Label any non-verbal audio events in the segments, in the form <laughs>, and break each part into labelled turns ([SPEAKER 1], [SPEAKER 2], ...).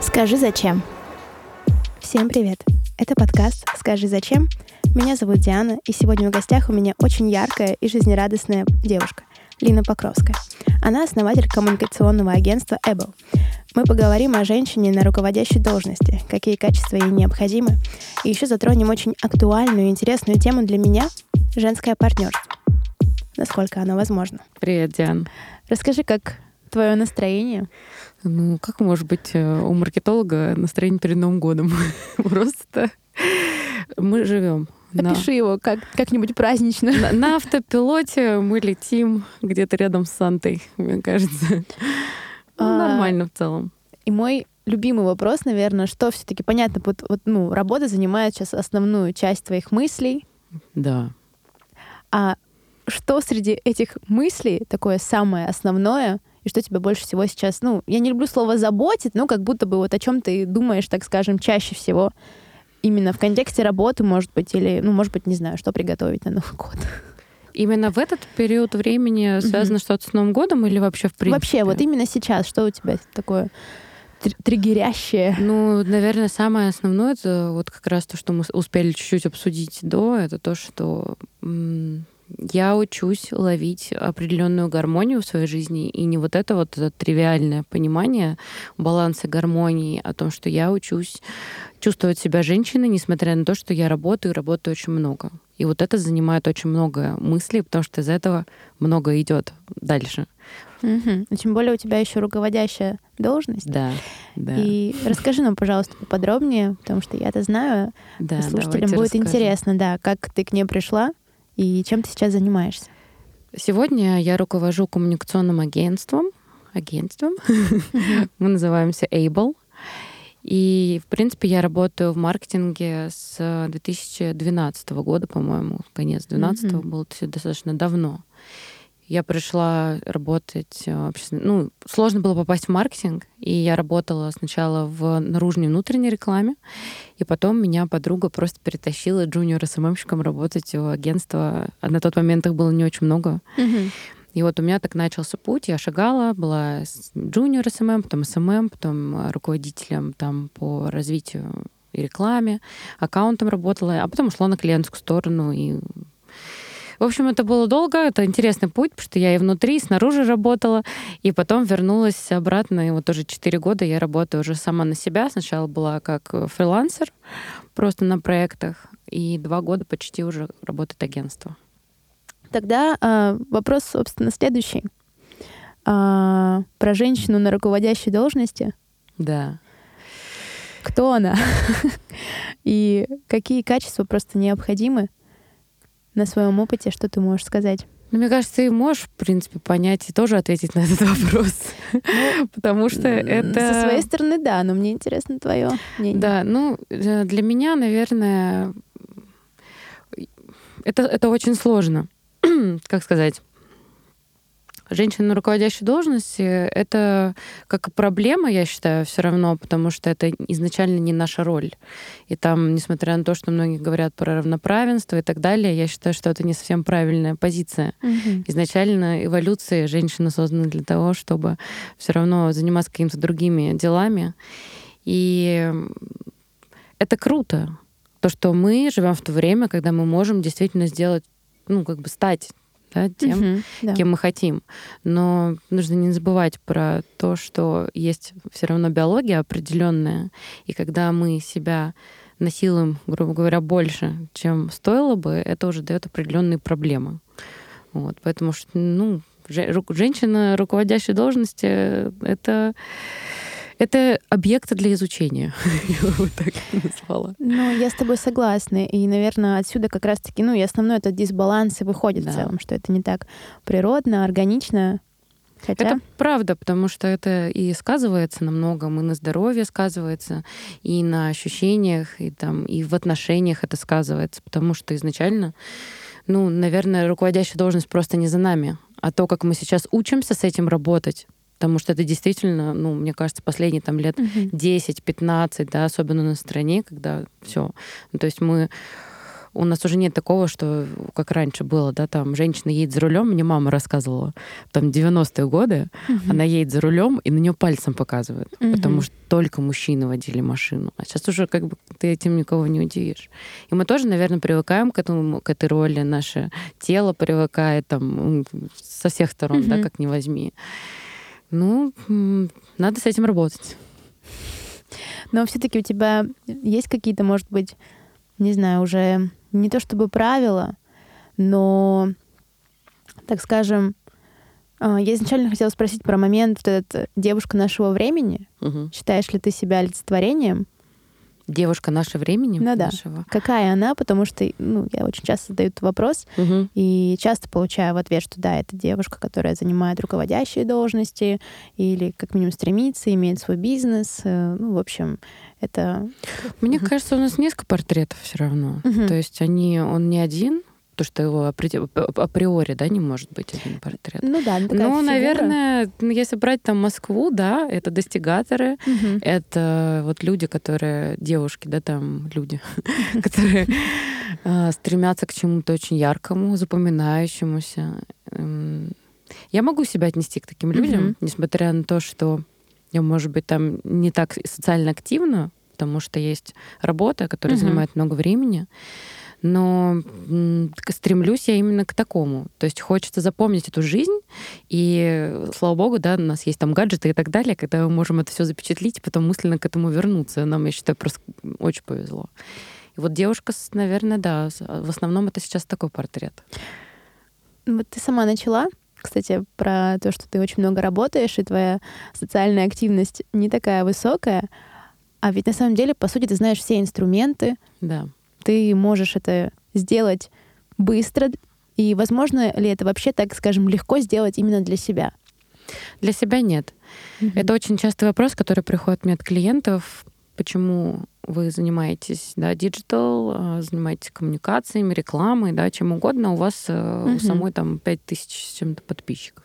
[SPEAKER 1] Скажи зачем. Всем привет. Это подкаст «Скажи зачем». Меня зовут Диана, и сегодня в гостях у меня очень яркая и жизнерадостная девушка Лина Покровская. Она основатель коммуникационного агентства Able. Мы поговорим о женщине на руководящей должности, какие качества ей необходимы, и еще затронем очень актуальную и интересную тему для меня — женское партнерство. Насколько оно возможно.
[SPEAKER 2] Привет, Диан.
[SPEAKER 1] Расскажи, как твое настроение?
[SPEAKER 2] Ну, как может быть э, у маркетолога настроение перед Новым годом? <laughs> Просто мы живем.
[SPEAKER 1] Опиши на... его как, как-нибудь празднично.
[SPEAKER 2] На, на автопилоте мы летим где-то рядом с Сантой, мне кажется. Ну, а... Нормально в целом.
[SPEAKER 1] И мой любимый вопрос, наверное, что все-таки понятно, вот, вот, ну, работа занимает сейчас основную часть твоих мыслей.
[SPEAKER 2] Да.
[SPEAKER 1] А что среди этих мыслей такое самое основное, и что тебя больше всего сейчас, ну, я не люблю слово заботит, но как будто бы вот о чем ты думаешь, так скажем, чаще всего именно в контексте работы, может быть, или, ну, может быть, не знаю, что приготовить на Новый год.
[SPEAKER 2] Именно в этот период времени связано mm-hmm. что-то с Новым годом или вообще в принципе?
[SPEAKER 1] Вообще, вот именно сейчас, что у тебя такое триггерящее?
[SPEAKER 2] Ну, наверное, самое основное, это вот как раз то, что мы успели чуть-чуть обсудить до, это то, что я учусь ловить определенную гармонию в своей жизни, и не вот это вот это тривиальное понимание баланса гармонии, о том, что я учусь чувствовать себя женщиной, несмотря на то, что я работаю, и работаю очень много. И вот это занимает очень много мыслей, потому что из этого много идет дальше.
[SPEAKER 1] Угу. Тем более у тебя еще руководящая должность.
[SPEAKER 2] Да, да.
[SPEAKER 1] И расскажи нам, пожалуйста, поподробнее, потому что я это знаю. Да, слушателям будет расскажем. интересно, да, как ты к ней пришла, и чем ты сейчас занимаешься?
[SPEAKER 2] Сегодня я руковожу коммуникационным агентством. Агентством. <laughs> Мы называемся Able. И, в принципе, я работаю в маркетинге с 2012 года, по-моему, конец 2012 mm-hmm. было достаточно давно. Я пришла работать, э, ну, сложно было попасть в маркетинг, и я работала сначала в наружной внутренней рекламе, и потом меня подруга просто перетащила junior СММщиком работать в агентство. А на тот момент их было не очень много.
[SPEAKER 1] Mm-hmm.
[SPEAKER 2] И вот у меня так начался путь. Я шагала, была junior SMM, потом SMM, потом руководителем там по развитию и рекламе, аккаунтом работала, а потом ушла на клиентскую сторону и в общем, это было долго, это интересный путь, потому что я и внутри, и снаружи работала, и потом вернулась обратно, и вот уже 4 года я работаю уже сама на себя. Сначала была как фрилансер, просто на проектах, и два года почти уже работает агентство.
[SPEAKER 1] Тогда э, вопрос, собственно, следующий. А, про женщину на руководящей должности.
[SPEAKER 2] Да.
[SPEAKER 1] Кто она? <laughs> И какие качества просто необходимы на своем опыте, что ты можешь сказать?
[SPEAKER 2] Ну, мне кажется, ты можешь, в принципе, понять и тоже ответить на этот вопрос. Ну, Потому что это...
[SPEAKER 1] Со своей стороны, да, но мне интересно твое мнение.
[SPEAKER 2] Да, ну, э, для меня, наверное, это, это очень сложно. <clears throat> как сказать? Женщина на руководящей должности — это как проблема, я считаю, все равно, потому что это изначально не наша роль. И там, несмотря на то, что многие говорят про равноправенство и так далее, я считаю, что это не совсем правильная позиция.
[SPEAKER 1] Угу.
[SPEAKER 2] Изначально эволюция женщины создана для того, чтобы все равно заниматься какими-то другими делами. И это круто, то, что мы живем в то время, когда мы можем действительно сделать, ну, как бы стать да, тем, угу, да. кем мы хотим. Но нужно не забывать про то, что есть все равно биология определенная, и когда мы себя насилуем, грубо говоря, больше, чем стоило бы, это уже дает определенные проблемы. Вот, поэтому что, ну, женщина руководящей должности это это объекты для изучения. <laughs> Я вот так назвала.
[SPEAKER 1] Ну, я с тобой согласна. И, наверное, отсюда как раз-таки, ну, и основной этот дисбаланс и выходит да. в целом, что это не так природно, органично, Хотя...
[SPEAKER 2] Это правда, потому что это и сказывается на многом, и на здоровье сказывается, и на ощущениях, и там, и в отношениях это сказывается, потому что изначально, ну, наверное, руководящая должность просто не за нами, а то, как мы сейчас учимся с этим работать, потому что это действительно, ну, мне кажется, последние там лет uh-huh. 10-15, да, особенно на стране, когда все. Ну, то есть мы у нас уже нет такого, что как раньше было, да, там женщина едет за рулем, мне мама рассказывала, там 90-е годы, угу. она едет за рулем и на нее пальцем показывает, угу. потому что только мужчины водили машину. А сейчас уже как бы ты этим никого не удивишь. И мы тоже, наверное, привыкаем к этому, к этой роли, наше тело привыкает там со всех сторон, угу. да, как ни возьми. Ну, надо с этим работать.
[SPEAKER 1] Но все-таки у тебя есть какие-то, может быть, не знаю, уже не то чтобы правила, но, так скажем, а, я изначально хотела спросить про момент вот этот девушка нашего времени. Угу. Считаешь ли ты себя олицетворением?
[SPEAKER 2] Девушка нашего времени?
[SPEAKER 1] Ну
[SPEAKER 2] нашего. да.
[SPEAKER 1] Какая она? Потому что ну, я очень часто задаю этот вопрос угу. и часто получаю в ответ, что да, это девушка, которая занимает руководящие должности или как минимум стремится, имеет свой бизнес. Э, ну, в общем, это...
[SPEAKER 2] Мне угу. кажется, у нас несколько портретов все равно. Угу. То есть они, он не один, то, что его априори, да, не может быть один портрет.
[SPEAKER 1] Ну да,
[SPEAKER 2] ну, ну наверное, ну, если брать там Москву, да, это достигаторы, угу. это вот люди, которые, девушки, да, там люди, <laughs> которые а, стремятся к чему-то очень яркому, запоминающемуся. Эм, я могу себя отнести к таким людям, несмотря на то, что я, может быть, там не так социально активна, потому что есть работа, которая занимает много времени но стремлюсь я именно к такому. То есть хочется запомнить эту жизнь, и, слава богу, да, у нас есть там гаджеты и так далее, когда мы можем это все запечатлить и потом мысленно к этому вернуться. Нам, я считаю, просто очень повезло. И вот девушка, наверное, да, в основном это сейчас такой портрет.
[SPEAKER 1] Вот ты сама начала, кстати, про то, что ты очень много работаешь, и твоя социальная активность не такая высокая, а ведь на самом деле, по сути, ты знаешь все инструменты.
[SPEAKER 2] Да
[SPEAKER 1] ты можешь это сделать быстро, и возможно ли это вообще, так скажем, легко сделать именно для себя?
[SPEAKER 2] Для себя нет. Mm-hmm. Это очень частый вопрос, который приходит мне от клиентов. Почему вы занимаетесь, да, диджитал, а, занимаетесь коммуникациями, рекламой, да, чем угодно, у вас mm-hmm. у самой там 5 тысяч с чем-то подписчиков.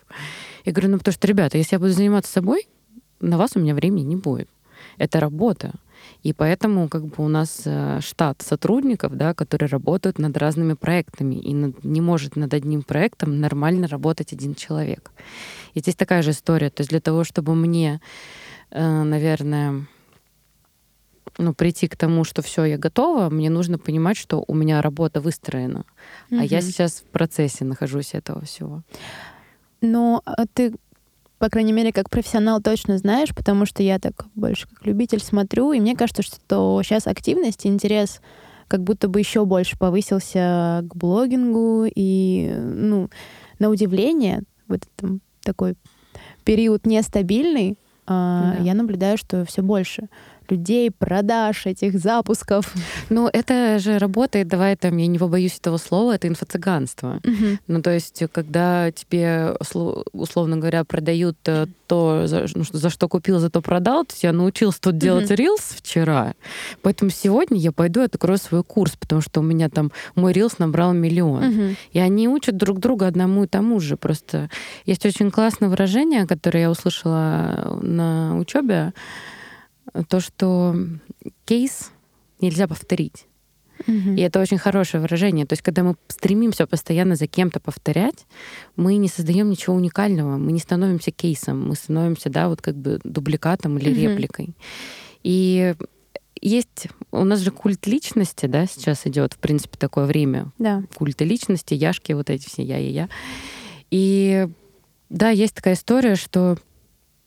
[SPEAKER 2] Я говорю, ну потому что, ребята, если я буду заниматься собой, на вас у меня времени не будет. Это работа. И поэтому как бы у нас э, штат сотрудников, да, которые работают над разными проектами, и над, не может над одним проектом нормально работать один человек. И здесь такая же история. То есть для того, чтобы мне, э, наверное, ну, прийти к тому, что все, я готова, мне нужно понимать, что у меня работа выстроена. Mm-hmm. А я сейчас в процессе нахожусь этого всего.
[SPEAKER 1] Но а ты по крайней мере, как профессионал точно знаешь, потому что я так больше как любитель смотрю, и мне кажется, что сейчас активность, интерес как будто бы еще больше повысился к блогингу, и, ну, на удивление, вот там такой период нестабильный, а, да. я наблюдаю, что все больше людей, продаж, этих запусков.
[SPEAKER 2] Ну, это же работает, давай там, я не побоюсь этого слова, это инфо-цыганство. Угу. Ну, то есть, когда тебе, условно говоря, продают э, то, за, ну, за что купил, за то продал, то есть я научился тут делать рилс вчера, поэтому сегодня я пойду и открою свой курс, потому что у меня там мой рилс набрал миллион. Угу. И они учат друг друга одному и тому же. Просто есть очень классное выражение, которое я услышала на учебе то, что кейс нельзя повторить. Mm-hmm. И это очень хорошее выражение. То есть, когда мы стремимся постоянно за кем-то повторять, мы не создаем ничего уникального, мы не становимся кейсом, мы становимся, да, вот как бы дубликатом или mm-hmm. репликой. И есть у нас же культ личности, да, сейчас идет, в принципе, такое время.
[SPEAKER 1] Да.
[SPEAKER 2] Культы личности, яшки, вот эти все я и я. И да, есть такая история, что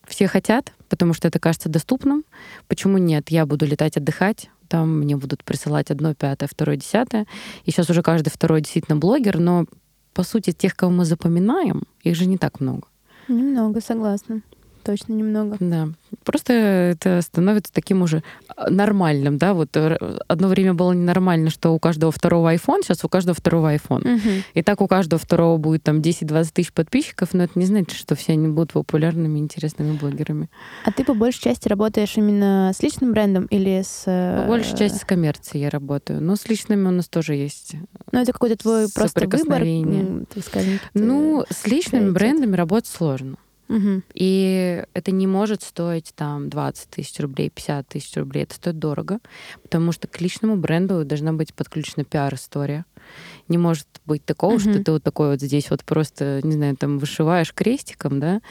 [SPEAKER 2] все хотят, потому что это кажется доступным. Почему нет? Я буду летать отдыхать, там мне будут присылать одно пятое, второе десятое. И сейчас уже каждый второй действительно блогер, но по сути тех, кого мы запоминаем, их же не так много.
[SPEAKER 1] Немного, согласна точно немного.
[SPEAKER 2] Да. Просто это становится таким уже а, нормальным, да, вот э, одно время было ненормально, что у каждого второго iPhone, сейчас у каждого второго iPhone. Угу. И так у каждого второго будет там 10-20 тысяч подписчиков, но это не значит, что все они будут популярными, интересными блогерами.
[SPEAKER 1] А ты по большей части работаешь именно с личным брендом или с...
[SPEAKER 2] Э, по большей части с коммерцией я работаю, но с личными у нас тоже есть
[SPEAKER 1] Ну, это какой-то твой просто выбор,
[SPEAKER 2] так скажем. Ну, с личными брендами работать сложно.
[SPEAKER 1] Мгм.
[SPEAKER 2] И это не может стоить там 20 тысяч рублей, 50 тысяч рублей. Это стоит дорого, потому что к личному бренду должна быть подключена пиар-история. Не может быть такого, что
[SPEAKER 1] Мгм.
[SPEAKER 2] ты вот такой вот здесь вот просто, не знаю, там вышиваешь крестиком, да,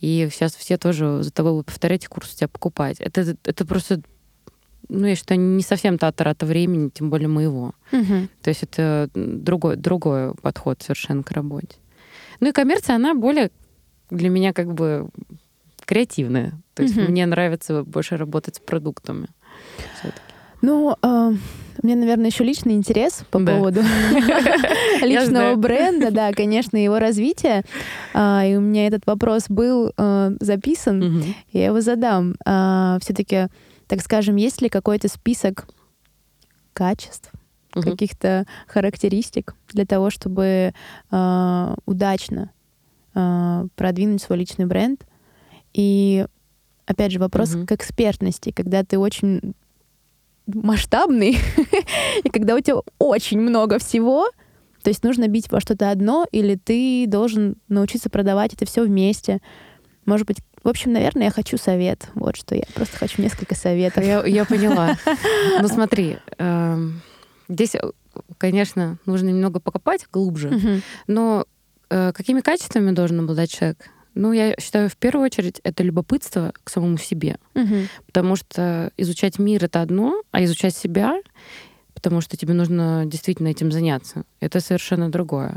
[SPEAKER 2] и сейчас все тоже за тобой будут повторять курс у тебя покупать. Это, это просто, ну, я считаю, не совсем та трата времени, тем более моего.
[SPEAKER 1] Мгм.
[SPEAKER 2] То есть это другой, другой подход совершенно к работе. Ну и коммерция, она более для меня как бы креативная. То есть
[SPEAKER 1] Мгм.
[SPEAKER 2] мне нравится больше работать с продуктами.
[SPEAKER 1] Ну, а, у меня, наверное, еще личный интерес по
[SPEAKER 2] Да.
[SPEAKER 1] поводу <laughs> личного бренда, да, конечно, его развития. А, И у меня этот вопрос был а, записан, я его задам. Все-таки, так скажем, есть ли какой-то список качеств, каких-то характеристик для того, чтобы удачно продвинуть свой личный бренд? И опять же вопрос
[SPEAKER 2] Мгм.
[SPEAKER 1] к экспертности, когда ты очень масштабный, <laughs> и когда у тебя очень много всего, то есть нужно бить во что-то одно, или ты должен научиться продавать это все вместе. Может быть, в общем, наверное, я хочу совет. Вот что я просто хочу несколько советов.
[SPEAKER 2] Я, я поняла. <laughs> Ну смотри, эм, здесь, э, конечно, нужно немного покопать глубже, но э, какими качествами должен обладать человек? Ну, я считаю, в первую очередь, это любопытство к самому себе.
[SPEAKER 1] Мгм.
[SPEAKER 2] Потому что изучать мир — это одно, а изучать себя, потому что тебе нужно действительно этим заняться, это совершенно другое.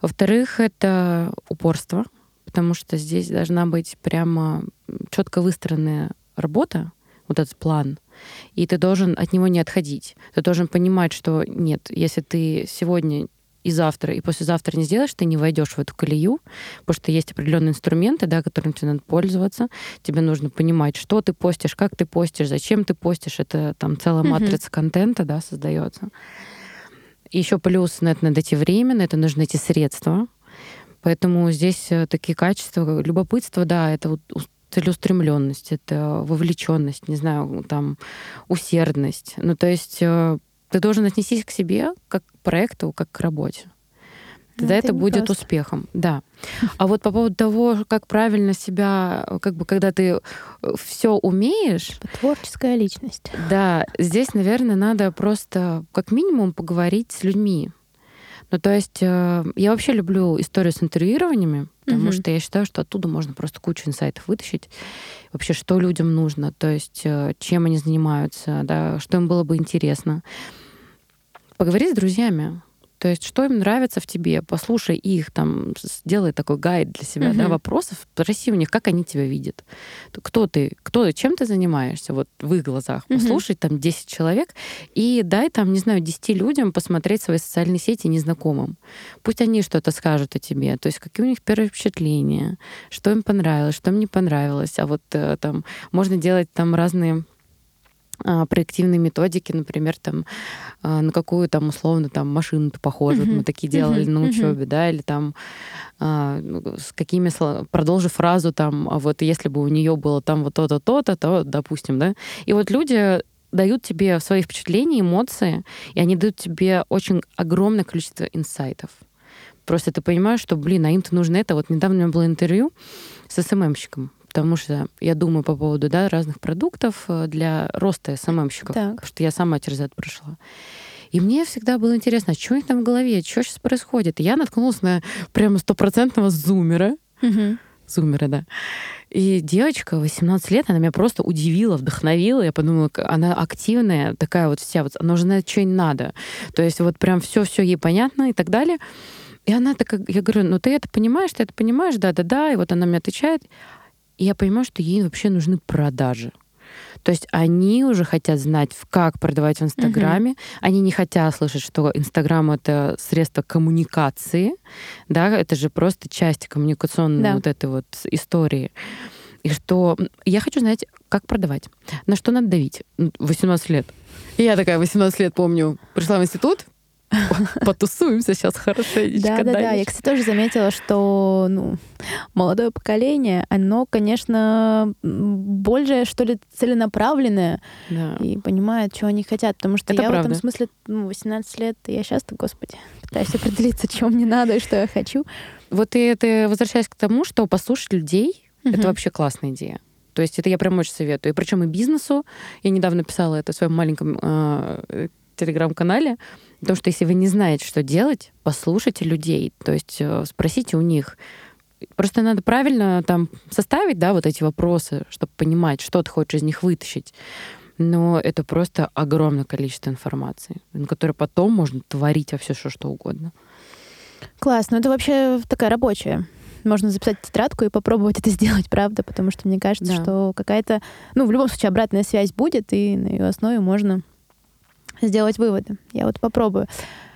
[SPEAKER 2] Во-вторых, это упорство, потому что здесь должна быть прямо четко выстроенная работа, вот этот план, и ты должен от него не отходить. Ты должен понимать, что нет, если ты сегодня и завтра, и послезавтра не сделаешь, ты не войдешь в эту колею, потому что есть определенные инструменты, да, которыми тебе надо пользоваться. Тебе нужно понимать, что ты постишь, как ты постишь, зачем ты постишь. Это там целая
[SPEAKER 1] Мгм.
[SPEAKER 2] матрица контента, да, создается. Еще плюс на это надо идти время, на это нужны эти средства. Поэтому здесь э, такие качества, как любопытство, да, это вот ус- целеустремленность, это вовлеченность, не знаю, там усердность. Ну, то есть э, ты должен отнестись к себе как к проекту, как к работе. Тогда
[SPEAKER 1] Ну,
[SPEAKER 2] это, будет
[SPEAKER 1] непросто.
[SPEAKER 2] успехом, да. А вот по поводу того, как правильно себя, э, как бы, когда ты все умеешь,
[SPEAKER 1] Творческая личность.
[SPEAKER 2] да, здесь, наверное, надо просто как минимум поговорить с людьми. Ну, то есть э, я вообще люблю историю с интервьюированиями, потому
[SPEAKER 1] Мгм.
[SPEAKER 2] что я считаю, что оттуда можно просто кучу инсайтов вытащить. Вообще, что людям нужно, то есть э, чем они занимаются, да, что им было бы интересно. Поговори с друзьями. То есть, что им нравится в тебе, послушай их, там, сделай такой гайд для себя, да,
[SPEAKER 1] Мгм.
[SPEAKER 2] вопросов, спроси у них, как они тебя видят. Кто ты, кто, чем ты занимаешься, вот в их глазах. Послушай там 10 человек и дай там, не знаю, 10 людям посмотреть свои социальные сети незнакомым. Пусть они что-то скажут о тебе, то есть какие у них первые впечатления, что им понравилось, что им не понравилось. А вот э, там можно делать там разные проективные методики, например, там а, на какую там условно там машину ты похожа, вот
[SPEAKER 1] Мгм.
[SPEAKER 2] мы такие делали
[SPEAKER 1] Мгм.
[SPEAKER 2] на учебе, да, или там а, ну, с какими продолжи фразу там, а вот если бы у нее было там вот то-то, то-то, то, допустим, да, и вот люди дают тебе свои впечатления, эмоции, и они дают тебе очень огромное количество инсайтов. Просто ты понимаешь, что, блин, а им-то нужно это. Вот недавно у меня было интервью с СММщиком, потому что я думаю по поводу да, разных продуктов э, для роста СММщиков,
[SPEAKER 1] Так.
[SPEAKER 2] потому что я сама через это прошла. И мне всегда было интересно, а что у них там в голове, что сейчас происходит. И я наткнулась на прямо стопроцентного зумера,
[SPEAKER 1] Мгм.
[SPEAKER 2] зумера, да. И девочка, 18 лет, она меня просто удивила, вдохновила. Я подумала, она активная, такая вот вся, вот, она уже знает, что ей надо. То есть вот прям все-все ей понятно и так далее. И она такая, я говорю, ну ты это понимаешь, ты это понимаешь, да-да-да. И вот она мне отвечает. И я понимаю, что ей вообще нужны продажи. То есть они уже хотят знать, как продавать в Инстаграме. Они не хотят слышать, что Инстаграм — это средство коммуникации. Да, это же просто часть коммуникационной
[SPEAKER 1] Да.
[SPEAKER 2] вот этой вот истории. И что я хочу знать, как продавать, на что надо давить. М, 18 лет. И я такая 18 лет помню, пришла в институт, <laughs> потусуемся сейчас хорошенечко.
[SPEAKER 1] Да, да, да. Я, кстати, тоже заметила, что ну, молодое поколение, оно, конечно, м, более, что ли, целенаправленное
[SPEAKER 2] Да.
[SPEAKER 1] и понимает, что они хотят. Потому что
[SPEAKER 2] Это
[SPEAKER 1] я в
[SPEAKER 2] правда.
[SPEAKER 1] этом смысле, ну, 18 лет, я сейчас-то, господи, пытаюсь определиться, что мне надо и что я хочу.
[SPEAKER 2] Вот и это возвращаясь к тому, что послушать людей
[SPEAKER 1] Мгм.
[SPEAKER 2] это вообще классная идея. То есть это я прям очень советую. И причем и бизнесу. Я недавно писала это в своем маленьком э, телеграм-канале. Потому что если вы не знаете, что делать, послушайте людей. То есть э, спросите у них. Просто надо правильно там составить, да, вот эти вопросы, чтобы понимать, что ты хочешь из них вытащить. Но это просто огромное количество информации, на которой потом можно творить во все что, что угодно.
[SPEAKER 1] Класс, ну это вообще такая рабочая. Можно записать тетрадку и попробовать это <laughs> сделать, правда, потому что мне кажется,
[SPEAKER 2] Да.
[SPEAKER 1] что какая-то, ну, в любом случае, обратная связь будет, и на ее основе можно сделать выводы. Я вот попробую.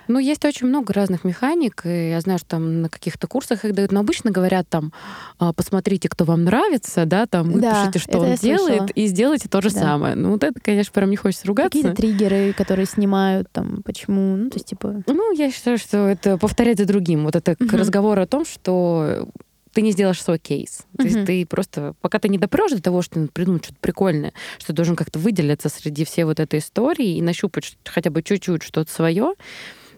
[SPEAKER 2] Ну, есть очень много разных механик, и я знаю, что там на каких-то курсах их дают, но обычно говорят там, а, посмотрите, кто вам нравится, да, там
[SPEAKER 1] Да,
[SPEAKER 2] выпишите, что он делает,
[SPEAKER 1] слышала.
[SPEAKER 2] и сделайте то же
[SPEAKER 1] Да.
[SPEAKER 2] самое. Ну, вот это, конечно, прям не хочется ругаться.
[SPEAKER 1] Какие-то триггеры, которые снимают, там, почему, ну, то есть, типа...
[SPEAKER 2] Ну, я считаю, что это повторять за другим. Вот это к
[SPEAKER 1] Мгм.
[SPEAKER 2] разговору о том, что ты не сделаешь свой кейс. То есть ты просто, пока ты не допрешь до того, что придумать что-то прикольное, что ты должен как-то выделиться среди всей вот этой истории и нащупать хотя бы чуть-чуть что-то свое,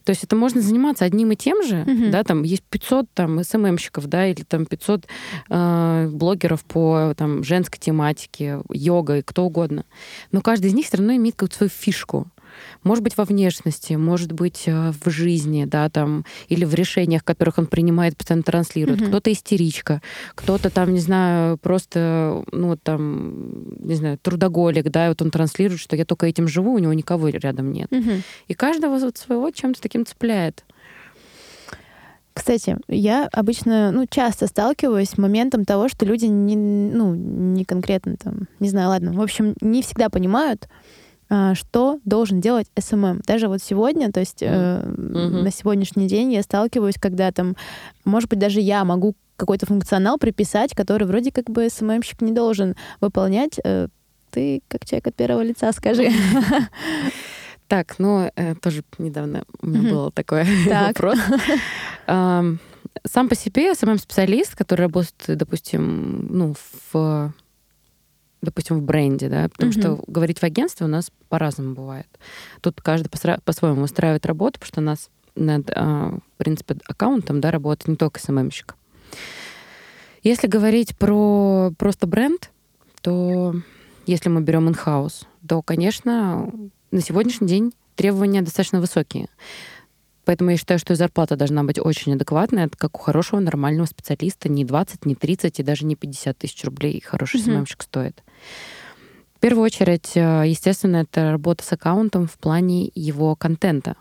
[SPEAKER 2] то есть это можно заниматься одним и тем же,
[SPEAKER 1] Мгм.
[SPEAKER 2] да, там есть 500 там СММщиков, да, или там 500 э, блогеров по там женской тематике, йога и кто угодно. Но каждый из них все равно имеет какую-то свою фишку. Может быть, во внешности, может быть, э, в жизни, да, там, или в решениях, которых он принимает, постоянно транслирует.
[SPEAKER 1] Мгм.
[SPEAKER 2] Кто-то истеричка, кто-то там, не знаю, просто, ну, там, не знаю, трудоголик, да, и вот он транслирует, что я только этим живу, у него никого рядом нет.
[SPEAKER 1] Мгм.
[SPEAKER 2] И каждого вот своего чем-то таким цепляет.
[SPEAKER 1] Кстати, я обычно, ну, часто сталкиваюсь с моментом того, что люди не, ну, не конкретно там, не знаю, ладно, в общем, не всегда понимают, что должен делать SMM. Даже вот сегодня, то есть э,
[SPEAKER 2] Мгм.
[SPEAKER 1] на сегодняшний день я сталкиваюсь, когда там, может быть, даже я могу какой-то функционал приписать, который вроде как бы СММщик не должен выполнять. Э, Ты, как человек от первого лица, скажи. <laughs>
[SPEAKER 2] Так, ну, э, тоже недавно у меня был такой <laughs>
[SPEAKER 1] Так.
[SPEAKER 2] вопрос. Ам, Сам по себе SMM-специалист, который работает, допустим, ну, в допустим, в бренде, да, потому
[SPEAKER 1] Мгм.
[SPEAKER 2] что говорить в агентстве у нас по-разному бывает. Тут каждый по-своему устраивает работу, потому что у нас над, а, в принципе, аккаунтом, да, работает не только СММщик. Если говорить про просто бренд, то если мы берем in-house, то, конечно, на сегодняшний день требования достаточно высокие. Поэтому я считаю, что и зарплата должна быть очень адекватная, как у хорошего нормального специалиста. Не 20, не 30 и даже не 50 тысяч рублей хороший
[SPEAKER 1] Мгм.
[SPEAKER 2] СММщик стоит. В первую очередь, э, естественно, это работа с аккаунтом в плане его контента.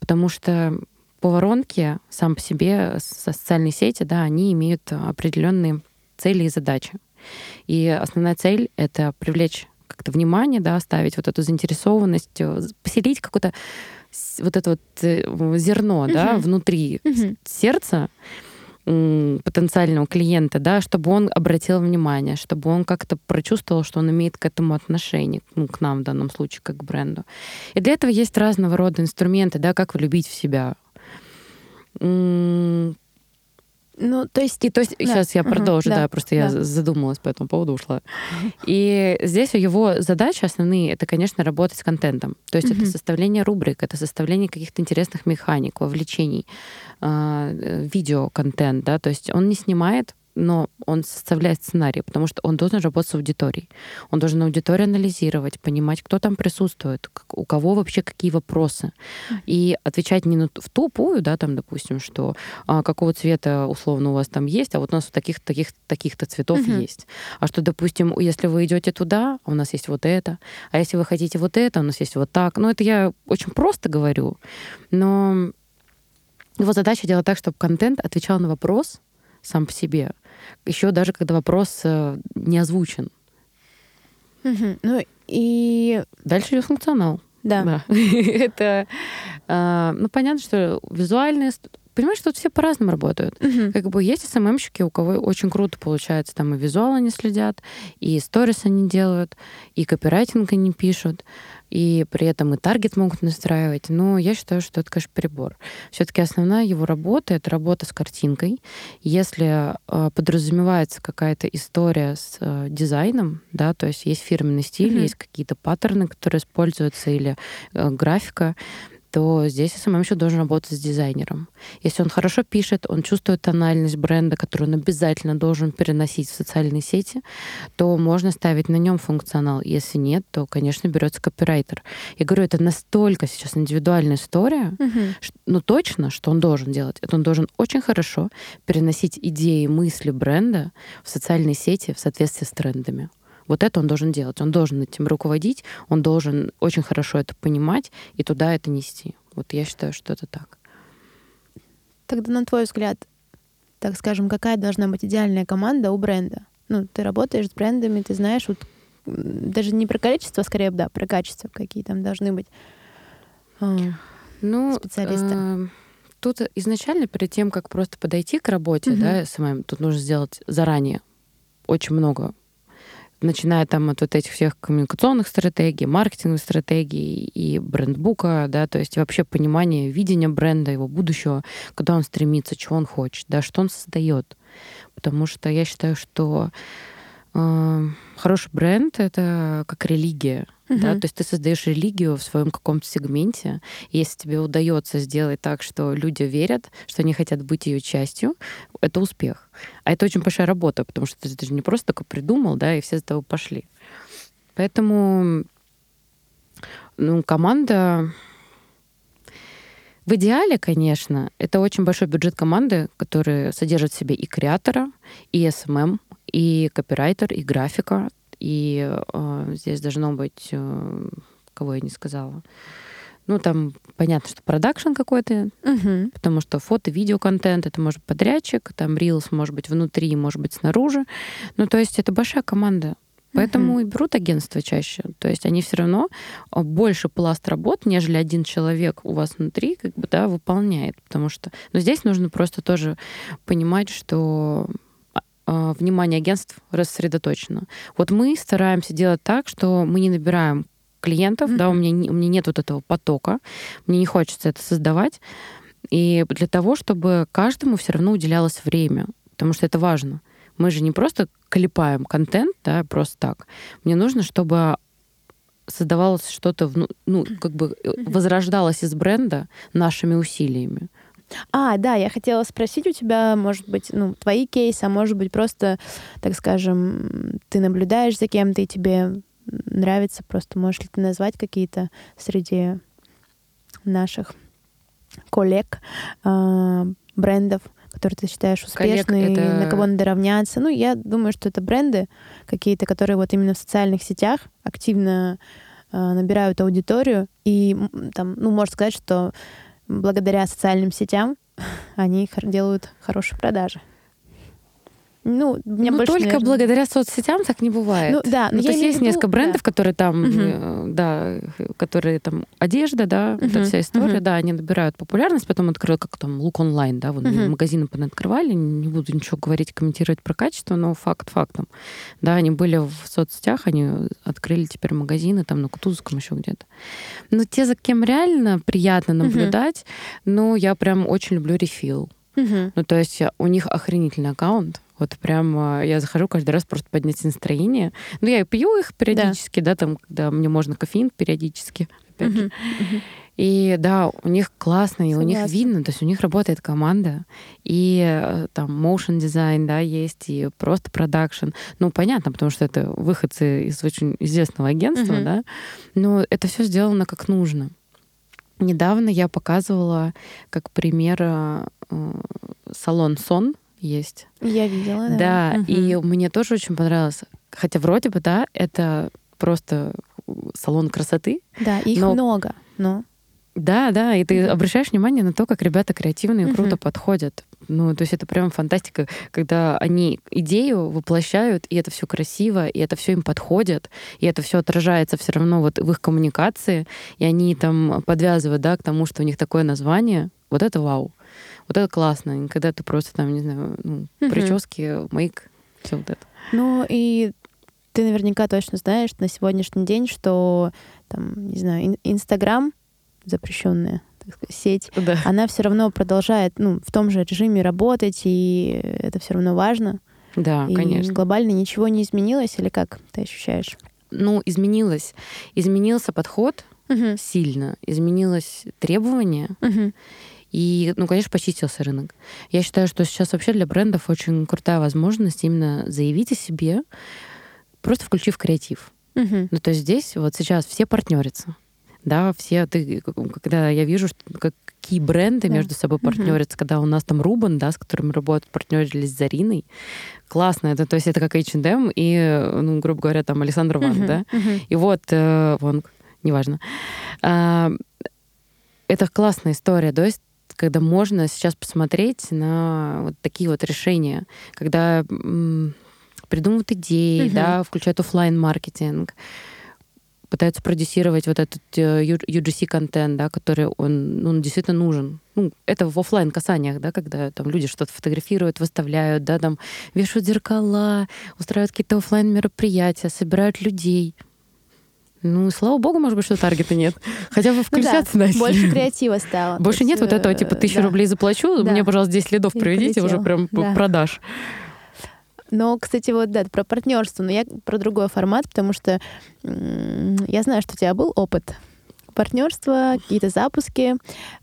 [SPEAKER 2] Потому что по воронке сам по себе со- социальные сети, да, они имеют определенные цели и задачи. И основная цель — это привлечь как-то внимание, да, оставить вот эту заинтересованность, э, поселить какое-то вот это вот э, зерно, да,
[SPEAKER 1] Мгм.
[SPEAKER 2] внутри
[SPEAKER 1] Мгм.
[SPEAKER 2] сердца потенциального клиента, да, чтобы он обратил внимание, чтобы он как-то прочувствовал, что он имеет к этому отношение, ну, к нам в данном случае, как к бренду. И для этого есть разного рода инструменты, да, как влюбить в себя.
[SPEAKER 1] Ну, то есть...
[SPEAKER 2] и то есть
[SPEAKER 1] Да.
[SPEAKER 2] сейчас я продолжу,
[SPEAKER 1] Да.
[SPEAKER 2] да, просто я
[SPEAKER 1] Да.
[SPEAKER 2] задумалась по этому поводу, ушла. <laughs> И здесь его задачи основные это, конечно, работать с контентом. То есть
[SPEAKER 1] Мгм.
[SPEAKER 2] это составление рубрик, это составление каких-то интересных механик, вовлечений, а, э, видеоконтент, да, то есть он не снимает но он составляет сценарий, потому что он должен работать с аудиторией. Он должен аудиторию анализировать, понимать, кто там присутствует, как- у кого вообще какие вопросы. И отвечать не на в тупую, да, там, допустим, что а, какого цвета условно у вас там есть, а вот у нас таких таких таких-то цветов
[SPEAKER 1] Мгм.
[SPEAKER 2] есть. А что, допустим, если вы идете туда, у нас есть вот это, а если вы хотите вот это, у нас есть вот так. Ну, это я очень просто говорю, но его задача делать так, чтобы контент отвечал на вопрос сам по себе, еще даже когда вопрос э, не озвучен.
[SPEAKER 1] Ну, и...
[SPEAKER 2] Дальше идет функционал.
[SPEAKER 1] Да. <laughs>
[SPEAKER 2] Это, а, ну, понятно, что визуальные... Понимаешь, тут все по-разному работают.
[SPEAKER 1] Мгм.
[SPEAKER 2] Как бы есть СММщики, у кого очень круто получается, там и визуал они следят, и сторис они делают, и копирайтинг они пишут, и при этом и таргет могут настраивать. Но я считаю, что это, конечно, перебор. Все-таки основная его работа — это работа с картинкой. Если э, подразумевается какая-то история с э, дизайном, да, то есть есть фирменный стиль,
[SPEAKER 1] Мгм.
[SPEAKER 2] есть какие-то паттерны, которые используются, или э, графика, то здесь SMM еще должен работать с дизайнером. Если он хорошо пишет, он чувствует тональность бренда, которую он обязательно должен переносить в социальные сети, то можно ставить на нем функционал. Если нет, то, конечно, берется копирайтер. Я говорю, это настолько сейчас индивидуальная история,
[SPEAKER 1] Мгм.
[SPEAKER 2] ш- ну точно, что он должен делать. Это он должен очень хорошо переносить идеи, мысли бренда в социальные сети в соответствии с трендами. Вот это он должен делать. Он должен этим руководить, он должен очень хорошо это понимать и туда это нести. Вот я считаю, что это так.
[SPEAKER 1] Тогда, на твой взгляд, так скажем, какая должна быть идеальная команда у бренда? Ну, ты работаешь с брендами, ты знаешь, вот даже не про количество, скорее, да, про качество, какие там должны быть. а,
[SPEAKER 2] Ну,
[SPEAKER 1] Специалисты.
[SPEAKER 2] э, тут изначально перед тем, как просто подойти к работе,
[SPEAKER 1] Мгм.
[SPEAKER 2] да, SMM, тут нужно сделать заранее очень много начиная там от вот этих всех коммуникационных стратегий, маркетинговых стратегий и брендбука, да, то есть вообще понимание видения бренда, его будущего, куда он стремится, чего он хочет, да, что он создает. Потому что я считаю, что э, хороший бренд — это как религия. Да?
[SPEAKER 1] Мгм.
[SPEAKER 2] То есть ты создаешь религию в своем каком-то сегменте. Если тебе удается сделать так, что люди верят, что они хотят быть ее частью, это успех. А это очень большая работа, потому что ты, ты же не просто только придумал, да, и все за тобой пошли. Поэтому ну, команда в идеале, конечно, это очень большой бюджет команды, который содержит в себе и креатора, и SMM, и копирайтер, и графика. И э, здесь должно быть, э, кого я не сказала. Ну, там понятно, что продакшн какой-то,
[SPEAKER 1] Мгм.
[SPEAKER 2] потому что фото, видео-контент, это может быть подрядчик, там reels может быть внутри, может быть снаружи. Ну, то есть это большая команда. Поэтому и берут агентство чаще. То есть они все равно а, больше пласт работ, нежели один человек у вас внутри, как бы, да, выполняет. Потому что... Но здесь нужно просто тоже понимать, что внимание агентств рассредоточено. Вот мы стараемся делать так, что мы не набираем клиентов, да, у меня, у меня нет вот этого потока, мне не хочется это создавать. И для того, чтобы каждому все равно уделялось время, потому что это важно. Мы же не просто клепаем контент, да, просто так. Мне нужно, чтобы создавалось что-то, ну, как бы э, возрождалось из бренда нашими усилиями.
[SPEAKER 1] А, да, я хотела спросить у тебя, может быть, ну, твои кейсы, а может быть, просто, так скажем, ты наблюдаешь за кем-то, и тебе нравится, просто можешь ли ты назвать какие-то среди наших коллег а, брендов, которые ты считаешь успешными,
[SPEAKER 2] это-
[SPEAKER 1] на кого надо равняться. Ну, я думаю, что это бренды какие-то, которые вот именно в социальных сетях активно а, набирают аудиторию, и там, ну, можно сказать, что благодаря социальным сетям <laughs> они делают хорошие продажи. Ну, меня
[SPEAKER 2] ну,
[SPEAKER 1] больше,
[SPEAKER 2] только
[SPEAKER 1] наверное,
[SPEAKER 2] благодаря соцсетям так не бывает.
[SPEAKER 1] Ну, да, но
[SPEAKER 2] Ну,
[SPEAKER 1] я
[SPEAKER 2] то есть есть
[SPEAKER 1] виду,
[SPEAKER 2] несколько брендов,
[SPEAKER 1] да.
[SPEAKER 2] которые там, э, да, которые там одежда, да, эта
[SPEAKER 1] Мгм,
[SPEAKER 2] вся история,
[SPEAKER 1] мгм.
[SPEAKER 2] да, они набирают популярность, потом открыли, как там, лук онлайн, да, вот
[SPEAKER 1] Мгм.
[SPEAKER 2] магазины открывали, не буду ничего говорить, комментировать про качество, но факт фактом. Да, они были в соцсетях, они открыли теперь магазины там на Кутузовском еще где-то. Но те, за кем реально приятно наблюдать, ну, я прям очень люблю рефил.
[SPEAKER 1] Мгм.
[SPEAKER 2] Ну, то есть у них охренительный аккаунт. Вот прям э, я захожу каждый раз просто поднять настроение. Ну, я и пью их периодически, да, там, когда мне можно кофеин периодически. Опять же. И да, у них классно, и у них
[SPEAKER 1] Согласна.
[SPEAKER 2] видно, то есть у них работает команда, и э, там motion дизайн, да, есть, и просто продакшн. Ну, понятно, потому что это выходцы из очень известного агентства,
[SPEAKER 1] Мгм.
[SPEAKER 2] да, но это все сделано как нужно. Недавно я показывала, как пример, э, э, салон Сон есть.
[SPEAKER 1] Я видела, да.
[SPEAKER 2] Да,
[SPEAKER 1] Мгм.
[SPEAKER 2] и мне тоже очень понравилось. Хотя вроде бы, да, это просто салон красоты.
[SPEAKER 1] Да, их
[SPEAKER 2] но-
[SPEAKER 1] много, но...
[SPEAKER 2] Да, да, и ты
[SPEAKER 1] Мгм.
[SPEAKER 2] обращаешь внимание на то, как ребята креативные и круто
[SPEAKER 1] Мгм.
[SPEAKER 2] подходят. Ну, то есть это прям фантастика, когда они идею воплощают, и это все красиво, и это все им подходит, и это все отражается все равно вот в их коммуникации, и они там подвязывают, да, к тому, что у них такое название. Вот это вау. Вот это классно. Когда ты просто там, не знаю, ну,
[SPEAKER 1] Мгм.
[SPEAKER 2] прически, мейк, все вот это.
[SPEAKER 1] Ну и ты наверняка точно знаешь на сегодняшний день, что там, не знаю, ин- Инстаграм, запрещенная так сказать, сеть,
[SPEAKER 2] Да.
[SPEAKER 1] она все равно продолжает ну, в том же режиме работать, и это все равно важно.
[SPEAKER 2] Да,
[SPEAKER 1] и
[SPEAKER 2] конечно.
[SPEAKER 1] глобально ничего не изменилось, или как ты ощущаешь?
[SPEAKER 2] ну, изменилось. Изменился подход,
[SPEAKER 1] Мгм.
[SPEAKER 2] сильно, изменилось требование,
[SPEAKER 1] Мгм.
[SPEAKER 2] И, ну, конечно, почистился рынок. Я считаю, что сейчас вообще для брендов очень крутая возможность именно заявить о себе, просто включив креатив.
[SPEAKER 1] Мгм.
[SPEAKER 2] Ну, то есть здесь вот сейчас все партнерятся. Да, все, ты, когда я вижу, что, как- какие бренды
[SPEAKER 1] Да.
[SPEAKER 2] между собой партнерятся, когда у нас там Рубан, да, с которым работают, партнерились с Зариной, классно. Это, то есть это как H&M и, ну, грубо говоря, там Александр Ван,
[SPEAKER 1] Мгм.
[SPEAKER 2] да.
[SPEAKER 1] Мгм.
[SPEAKER 2] И вот, э, вон, неважно. А, это классная история, то есть когда можно сейчас посмотреть на вот такие вот решения, когда м, придумывают идеи,
[SPEAKER 1] Мгм.
[SPEAKER 2] да, включают оффлайн маркетинг пытаются продюсировать вот этот э, Ю- UGC-контент, да, который он, ну, он действительно нужен. Ну, это в оффлайн касаниях, да, когда там люди что-то фотографируют, выставляют, да, там вешают зеркала, устраивают какие-то оффлайн мероприятия, собирают людей. Ну, слава богу, может быть, что таргета нет. Хотя бы
[SPEAKER 1] Ну да,
[SPEAKER 2] включаться начали.
[SPEAKER 1] Больше креатива стало.
[SPEAKER 2] Больше
[SPEAKER 1] есть,
[SPEAKER 2] нет вот этого, типа,
[SPEAKER 1] э,
[SPEAKER 2] тысячу
[SPEAKER 1] да.
[SPEAKER 2] рублей заплачу,
[SPEAKER 1] Да.
[SPEAKER 2] мне, пожалуйста, 10 лидов
[SPEAKER 1] И
[SPEAKER 2] приведите, уже
[SPEAKER 1] полетел.
[SPEAKER 2] прям п-
[SPEAKER 1] Да.
[SPEAKER 2] продаж.
[SPEAKER 1] Но, кстати, вот да, про партнерство, но я про другой формат, потому что я знаю, что у тебя был опыт партнерства, какие-то запуски,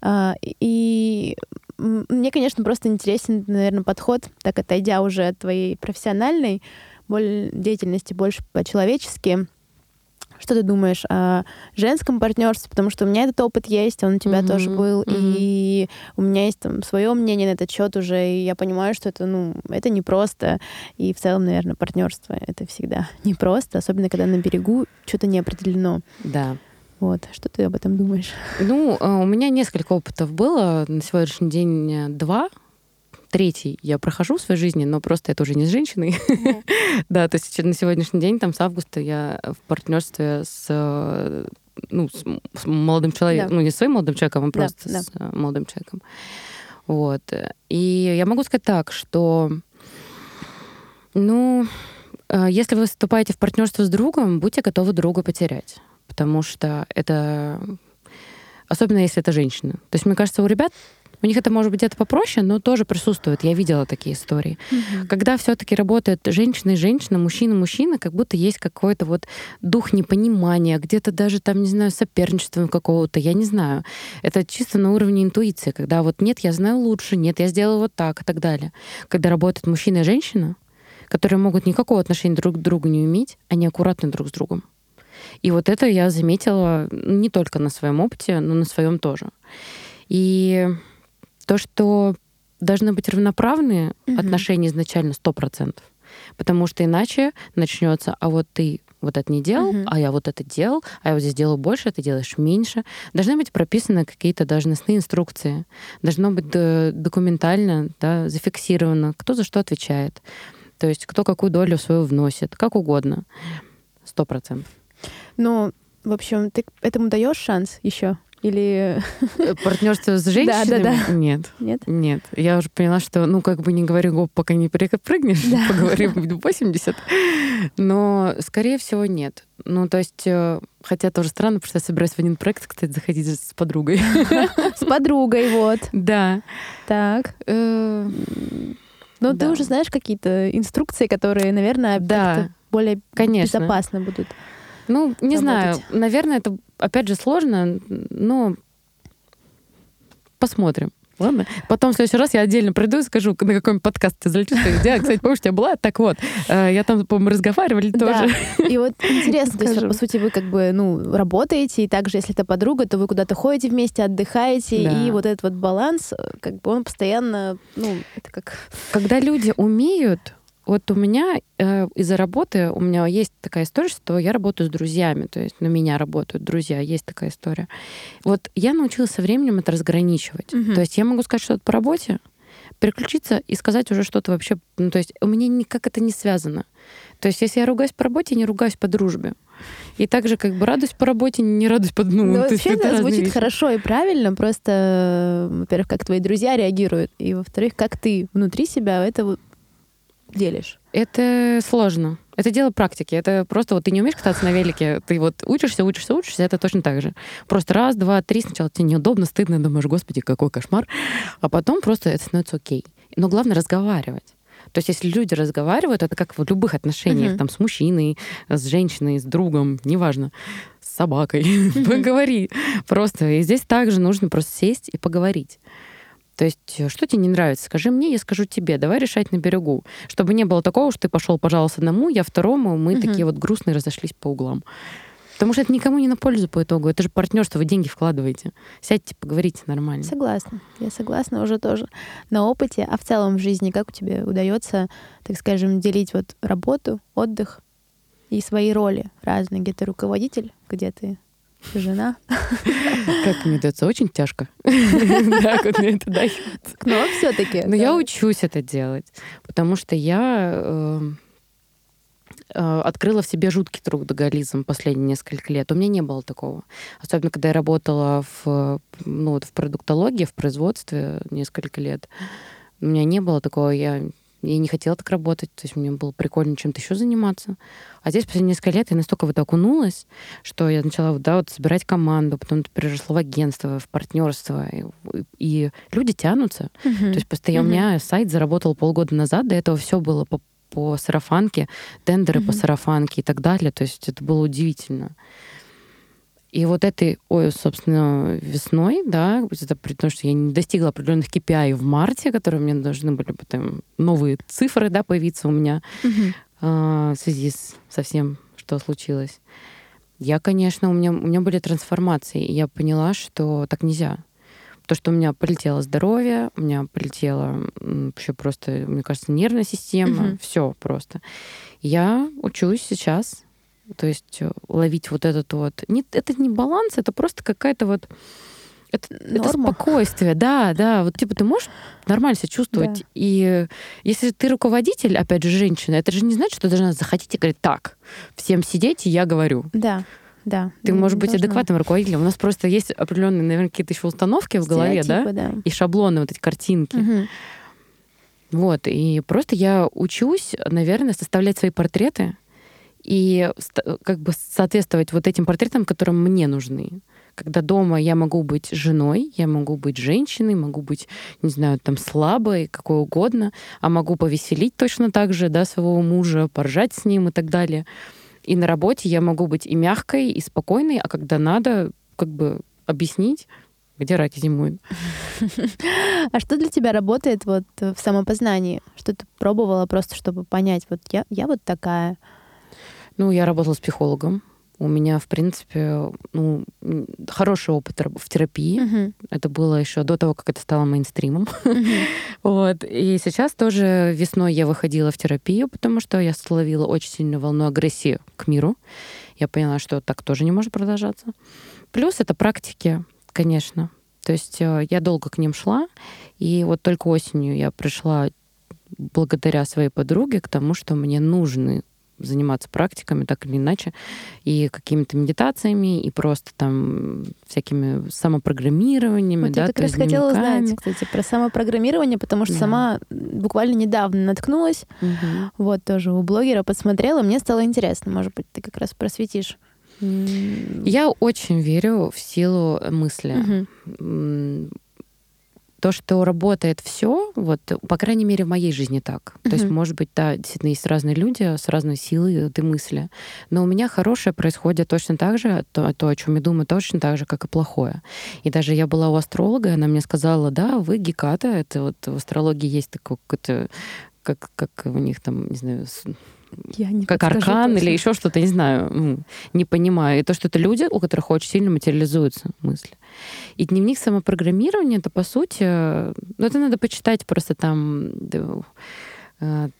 [SPEAKER 1] а, и мне, конечно, просто интересен, наверное, подход, так отойдя уже от твоей профессиональной деятельности больше по-человечески. Что ты думаешь о женском партнерстве? Потому что у меня этот опыт есть, он у тебя
[SPEAKER 2] Мгм,
[SPEAKER 1] тоже был,
[SPEAKER 2] мгм.
[SPEAKER 1] и у меня есть там свое мнение на этот счет уже, и я понимаю, что это, ну, это непросто. И в целом, наверное, партнерство это всегда <laughs> непросто, особенно когда на берегу что-то не определено.
[SPEAKER 2] Да.
[SPEAKER 1] Вот. Что ты об этом думаешь?
[SPEAKER 2] Ну, э, у меня несколько опытов было. На сегодняшний день э, два. Третий я прохожу в своей жизни, но просто это уже не с женщиной. <laughs> Да, то есть на сегодняшний день, там, с августа я в партнерстве с э, ну, с с молодым человеком,
[SPEAKER 1] Да.
[SPEAKER 2] ну, не своим молодым человеком, а просто
[SPEAKER 1] да.
[SPEAKER 2] с э, молодым человеком. Вот. И я могу сказать так, что, ну, э, если вы вступаете в партнерство с другом, будьте готовы друга потерять. Потому что это... Особенно если это женщина. То есть, мне кажется, у ребят у них это может быть где-то попроще, но тоже присутствует. Я видела такие истории. Когда все-таки работает женщина и женщина, мужчина и мужчина, как будто есть какой-то вот дух непонимания, где-то даже там, не знаю, соперничества какого-то, я не знаю. Это чисто на уровне интуиции, когда вот нет, я знаю лучше, нет, я сделаю вот так и так далее. Когда работает мужчина и женщина, которые могут никакого отношения друг к другу не иметь, они аккуратны друг с другом. И вот это я заметила не только на своем опыте, но на своем тоже. И то, что должны быть равноправные
[SPEAKER 1] Мгм.
[SPEAKER 2] отношения изначально 100%. Потому что иначе начнется, а вот ты вот это не делал,
[SPEAKER 1] Мгм.
[SPEAKER 2] а я вот это делал, а я вот здесь делаю больше, а ты делаешь меньше. Должны быть прописаны какие-то должностные инструкции. Должно быть э, документально да, зафиксировано, кто за что отвечает. То есть кто какую долю свою вносит, как угодно. Сто процентов.
[SPEAKER 1] Ну, в общем, ты этому даешь шанс еще? Или
[SPEAKER 2] Партнерство с <laughs>
[SPEAKER 1] Да,
[SPEAKER 2] женщинами?
[SPEAKER 1] да, да.
[SPEAKER 2] Нет.
[SPEAKER 1] нет?
[SPEAKER 2] Нет, я уже поняла, что, ну, как бы не говори гоп, пока не прыгнешь,
[SPEAKER 1] Да. <laughs>
[SPEAKER 2] поговорим в 80. Но, скорее всего, нет. Ну, то есть, э, хотя тоже странно, потому что я собираюсь в один проект, кстати, заходить с подругой. <laughs>
[SPEAKER 1] С подругой, вот.
[SPEAKER 2] Да.
[SPEAKER 1] Так.
[SPEAKER 2] Э,
[SPEAKER 1] Ну, ты
[SPEAKER 2] Да.
[SPEAKER 1] уже знаешь какие-то инструкции, которые, наверное,
[SPEAKER 2] Да.
[SPEAKER 1] более
[SPEAKER 2] Конечно.
[SPEAKER 1] безопасно будут.
[SPEAKER 2] Ну, не знаю,
[SPEAKER 1] работать.
[SPEAKER 2] наверное, это, опять же, сложно, но посмотрим. Ладно. Потом в следующий раз я отдельно приду и скажу, на какой подкаст ты. Скажу, Диана, кстати, помнишь, у тебя была? Так вот, э, я там, по-моему, разговаривали тоже.
[SPEAKER 1] Да. И вот интересно, то есть, по сути, вы как бы, ну, работаете, и также, если это подруга, то вы куда-то ходите вместе, отдыхаете,
[SPEAKER 2] Да.
[SPEAKER 1] и вот этот вот баланс, э, как бы он постоянно, ну, это как...
[SPEAKER 2] Когда люди умеют, вот у меня э, из-за работы, у меня есть такая история, что я работаю с друзьями, то есть на меня работают друзья, есть такая история. Вот я научилась со временем это разграничивать.
[SPEAKER 1] Мгм.
[SPEAKER 2] То есть я могу сказать что-то по работе, переключиться и сказать уже что-то вообще, ну, то есть у меня никак это не связано. То есть если я ругаюсь по работе, я не ругаюсь по дружбе. И также как бы радуюсь по работе, не радуюсь по... <laughs> Ну,
[SPEAKER 1] Ну, вообще
[SPEAKER 2] это
[SPEAKER 1] звучит
[SPEAKER 2] вещи.
[SPEAKER 1] хорошо и правильно, просто, э, во-первых, как твои друзья реагируют, и, во-вторых, как ты внутри себя это делишь.
[SPEAKER 2] Это сложно. Это дело практики. Это просто вот ты не умеешь кататься на велике, ты вот учишься, учишься, учишься, это точно так же. Просто раз, два, три, сначала тебе неудобно, стыдно, думаешь, господи, какой кошмар. А потом просто это становится окей. Но главное разговаривать. То есть если люди разговаривают, это как в любых отношениях,
[SPEAKER 1] Мгм.
[SPEAKER 2] там, с мужчиной, с женщиной, с другом, неважно, с собакой, <laughs> поговори. Просто. И здесь также нужно просто сесть и поговорить. То есть, э, что тебе не нравится, скажи мне, я скажу тебе. Давай решать на берегу. Чтобы не было такого, что ты пошел, пожалуйста, одному, я второму, мы угу. такие вот грустные разошлись по углам. Потому что это никому не на пользу по итогу. Это же партнерство, вы деньги вкладываете. Сядьте, поговорите нормально.
[SPEAKER 1] Согласна. Я согласна уже тоже на опыте. А в целом в жизни как тебе удается, так скажем, делить вот работу, отдых и свои роли разные? Где ты руководитель, где ты жена.
[SPEAKER 2] Как мне дается, очень тяжко. <laughs> Да, как мне это дается.
[SPEAKER 1] Но все-таки.
[SPEAKER 2] Но я учусь это делать, потому что я эм, э, открыла в себе жуткий трудоголизм последние несколько лет. У меня не было такого. Особенно, когда я работала в, ну, вот в продуктологии, в производстве несколько лет. У меня не было такого. Я я не хотела так работать, то есть мне было прикольно чем-то еще заниматься. А здесь последние несколько лет я настолько в это окунулась, что я начала да, вот, собирать команду, потом это переросло в агентство, в партнерство. И, и люди тянутся. Uh-huh. То есть постоянно uh-huh. у меня сайт заработал полгода назад, до этого все было по, по сарафанке, тендеры uh-huh. по сарафанке и так далее. То есть это было удивительно. И вот этой, ой, собственно, весной, да, это при том, что я не достигла определенных KPI в марте, которые мне должны были потом новые цифры, да, появиться у меня угу. а, в связи с, со всем, что случилось. Я, конечно, у меня, у меня были трансформации, и я поняла, что так нельзя. То, что у меня полетело здоровье, у меня полетела вообще просто, мне кажется, нервная система, угу. все просто. Я учусь сейчас то есть э, ловить вот этот вот... Не, это не баланс, это просто какая-то вот... Это, это спокойствие, да, да. Вот типа ты можешь нормально себя чувствовать. Да. И если ты руководитель, опять же, женщина, это же не значит, что ты должна захотеть и говорить, так, всем сидеть, и я говорю.
[SPEAKER 1] Да. Да.
[SPEAKER 2] Ты ну, можешь быть должна. адекватным руководителем. У нас просто есть определенные, наверное, какие-то еще установки в голове, да? да? И шаблоны, вот эти картинки. Угу. Вот. И просто я учусь, наверное, составлять свои портреты и как бы соответствовать вот этим портретам, которые мне нужны. Когда дома я могу быть женой, я могу быть женщиной, могу быть, не знаю, там слабой, какой угодно, а могу повеселить точно так же, да, своего мужа, поржать с ним и так далее. И на работе я могу быть и мягкой, и спокойной, а когда надо, как бы объяснить, где раки зимуют. <laughs>
[SPEAKER 1] А что для тебя работает вот в самопознании? Что ты пробовала просто, чтобы понять, вот я, я вот такая,
[SPEAKER 2] ну, я работала с психологом. У меня, в принципе, ну, хороший опыт в терапии. Uh-huh. Это было еще до того, как это стало мейнстримом. Uh-huh. <laughs> вот. И сейчас тоже весной я выходила в терапию, потому что я словила очень сильную волну агрессии к миру. Я поняла, что так тоже не может продолжаться. Плюс это практики, конечно. То есть э, я долго к ним шла, и вот только осенью я пришла благодаря своей подруге к тому, что мне нужны заниматься практиками так или иначе, и какими-то медитациями, и просто там всякими самопрограммированиями.
[SPEAKER 1] Вот
[SPEAKER 2] да,
[SPEAKER 1] я как раз хотела узнать, кстати, про самопрограммирование, потому что да. сама буквально недавно наткнулась, угу. вот тоже у блогера посмотрела, мне стало интересно, может быть, ты как раз просветишь.
[SPEAKER 2] Я очень верю в силу мысли. Угу то, что работает все, вот, по крайней мере, в моей жизни так. Mm-hmm. То есть, может быть, да, действительно, есть разные люди с разной силой этой мысли. Но у меня хорошее происходит точно так же, то, то, о чем я думаю, точно так же, как и плохое. И даже я была у астролога, и она мне сказала, да, вы геката, это вот в астрологии есть какое-то как, как у них там, не знаю,
[SPEAKER 1] я не
[SPEAKER 2] как аркан точно. или еще что-то, не знаю, не понимаю. И то, что это люди, у которых очень сильно материализуются мысли. И дневник самопрограммирования, это по сути, ну это надо почитать просто там Э,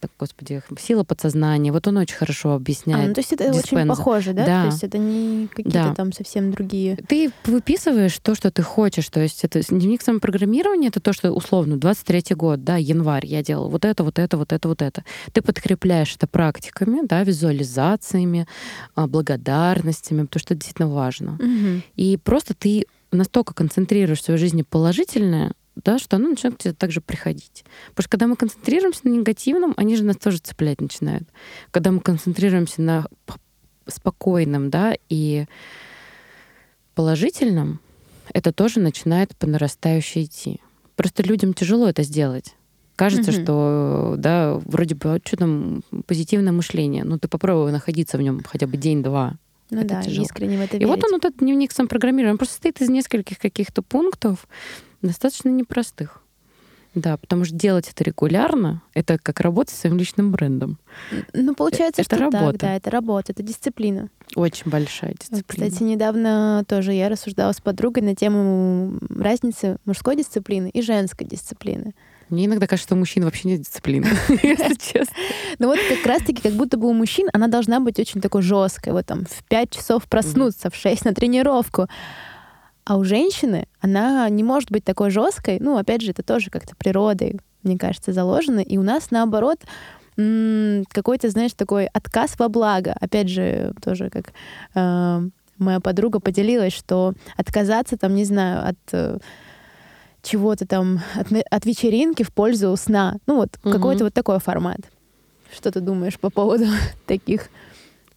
[SPEAKER 2] так, господи, сила подсознания. Вот он очень хорошо объясняет. А,
[SPEAKER 1] ну, то есть это Диспенза. очень похоже, да? да? То есть это не какие-то да. там совсем другие.
[SPEAKER 2] Ты выписываешь то, что ты хочешь. То есть это дневник самопрограммирования, это то, что условно 23-й год, да, январь я делала вот это, вот это, вот это, вот это. Ты подкрепляешь это практиками, да, визуализациями, а, благодарностями, потому что это действительно важно. Угу. И просто ты настолько концентрируешь в своей жизни положительное, да, что оно начинает к тебе также приходить. Потому что когда мы концентрируемся на негативном, они же нас тоже цеплять начинают. Когда мы концентрируемся на спокойном, да, и положительном, это тоже начинает по нарастающей идти. Просто людям тяжело это сделать. Кажется, mm-hmm. что, да, вроде бы, что там, позитивное мышление. Ну, ты попробуй находиться в нем хотя бы день-два.
[SPEAKER 1] Ну
[SPEAKER 2] это
[SPEAKER 1] да,
[SPEAKER 2] тяжело.
[SPEAKER 1] искренне в это
[SPEAKER 2] И
[SPEAKER 1] верить.
[SPEAKER 2] вот он, вот этот дневник сам программирован, он просто состоит из нескольких каких-то пунктов, достаточно непростых. Да, потому что делать это регулярно, это как работать со своим личным брендом.
[SPEAKER 1] Ну, получается,
[SPEAKER 2] это
[SPEAKER 1] что
[SPEAKER 2] работа.
[SPEAKER 1] так, да, это работа, это дисциплина.
[SPEAKER 2] Очень большая дисциплина.
[SPEAKER 1] Кстати, недавно тоже я рассуждала с подругой на тему разницы мужской дисциплины и женской дисциплины.
[SPEAKER 2] Мне иногда кажется, что у мужчин вообще нет дисциплины, <laughs> если <laughs> честно.
[SPEAKER 1] Но вот как раз-таки, как будто бы у мужчин она должна быть очень такой жесткой. Вот там в 5 часов проснуться, в 6 на тренировку. А у женщины она не может быть такой жесткой. Ну, опять же, это тоже как-то природой, мне кажется, заложено. И у нас, наоборот, какой-то, знаешь, такой отказ во благо. Опять же, тоже как э, моя подруга поделилась, что отказаться, там, не знаю, от э, чего-то там, от, от вечеринки в пользу сна. Ну, вот
[SPEAKER 2] Мгм.
[SPEAKER 1] какой-то вот такой формат. Что ты думаешь по поводу <laughs> таких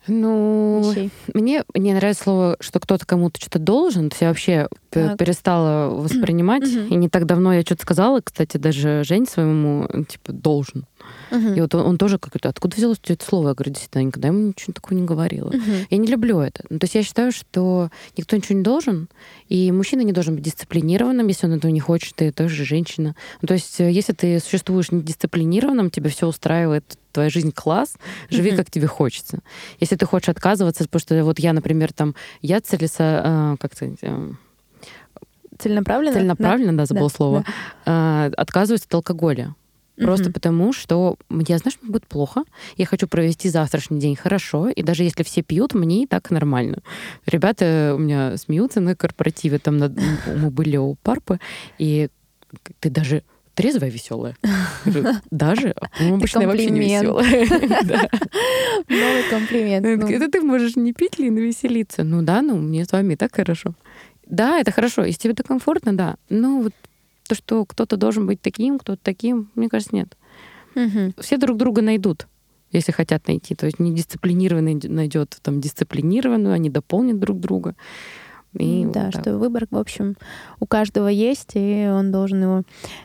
[SPEAKER 2] Ну,
[SPEAKER 1] вещей?
[SPEAKER 2] мне не нравится слово, что кто-то кому-то что-то должен. То есть я вообще
[SPEAKER 1] Так.
[SPEAKER 2] перестала воспринимать. И не так давно я что-то сказала, кстати, даже Жень своему, типа, должен.
[SPEAKER 1] Мгм.
[SPEAKER 2] И вот он, он тоже как-то, откуда взялось это слово? Я говорю, действительно, никогда ему ничего такого не говорила.
[SPEAKER 1] Мгм.
[SPEAKER 2] Я не люблю это. Ну, то есть я считаю, что никто ничего не должен, и мужчина не должен быть дисциплинированным, если он этого не хочет, и тоже женщина. Ну, то есть э, если ты существуешь недисциплинированным, тебе все устраивает, твоя жизнь класс, живи
[SPEAKER 1] Мгм.
[SPEAKER 2] как тебе хочется. Если ты хочешь отказываться, потому что вот я, например, там, я целеса, э, как сказать, э,
[SPEAKER 1] Целенаправленно?
[SPEAKER 2] целенаправленно, да, забыла
[SPEAKER 1] Да,
[SPEAKER 2] слово, э, отказываюсь от алкоголя. Просто
[SPEAKER 1] Мгм.
[SPEAKER 2] потому, что я знаю, что мне будет плохо. Я хочу провести завтрашний день хорошо. И даже если все пьют, мне и так нормально. Ребята у меня смеются на корпоративе. Там на- мы были у Парпы. И ты даже трезвая, веселая. Даже? А, по-моему, обычно я вообще не веселая. <laughs>
[SPEAKER 1] Новый комплимент.
[SPEAKER 2] Она
[SPEAKER 1] Ну,
[SPEAKER 2] Это ты можешь не пить, Лина, веселиться. Ну да, ну мне с вами и так хорошо. Да, это хорошо. Если тебе это комфортно, да. Но вот то, что кто-то должен быть таким, кто-то таким, мне кажется, нет.
[SPEAKER 1] мгм.
[SPEAKER 2] Все друг друга найдут, если хотят найти. То есть недисциплинированный найдет там дисциплинированную, они дополнят друг друга. И вот
[SPEAKER 1] да,
[SPEAKER 2] так.
[SPEAKER 1] что выбор, в общем, у каждого есть, и он должен его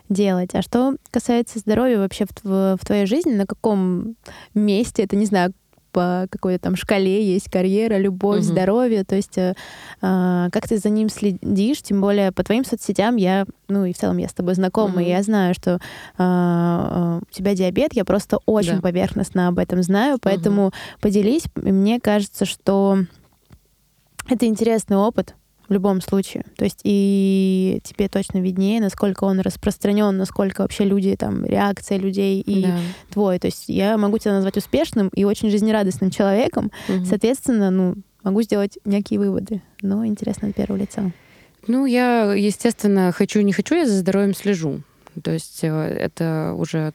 [SPEAKER 1] делать. А что касается здоровья вообще в, тв- в твоей жизни, на каком месте, это, не знаю, по какой-то там шкале есть карьера, любовь,
[SPEAKER 2] Мгм.
[SPEAKER 1] здоровье, то есть э, а, как ты за ним следишь, тем более по твоим соцсетям я, ну и в целом я с тобой знакома, и
[SPEAKER 2] Мгм.
[SPEAKER 1] я знаю, что а, а, у тебя диабет, я просто очень
[SPEAKER 2] Да.
[SPEAKER 1] поверхностно об этом знаю, поэтому поделись, мне кажется, что это интересный опыт в любом случае. То есть и тебе точно виднее, насколько он распространен, насколько вообще люди, там, реакция людей и
[SPEAKER 2] Да.
[SPEAKER 1] твой. То есть я могу тебя назвать успешным и очень жизнерадостным человеком.
[SPEAKER 2] Мгм.
[SPEAKER 1] Соответственно, ну, могу сделать некие выводы. Но интересно от первого лица.
[SPEAKER 2] Ну, я, естественно, хочу, не хочу, я за здоровьем слежу. То есть э, это уже...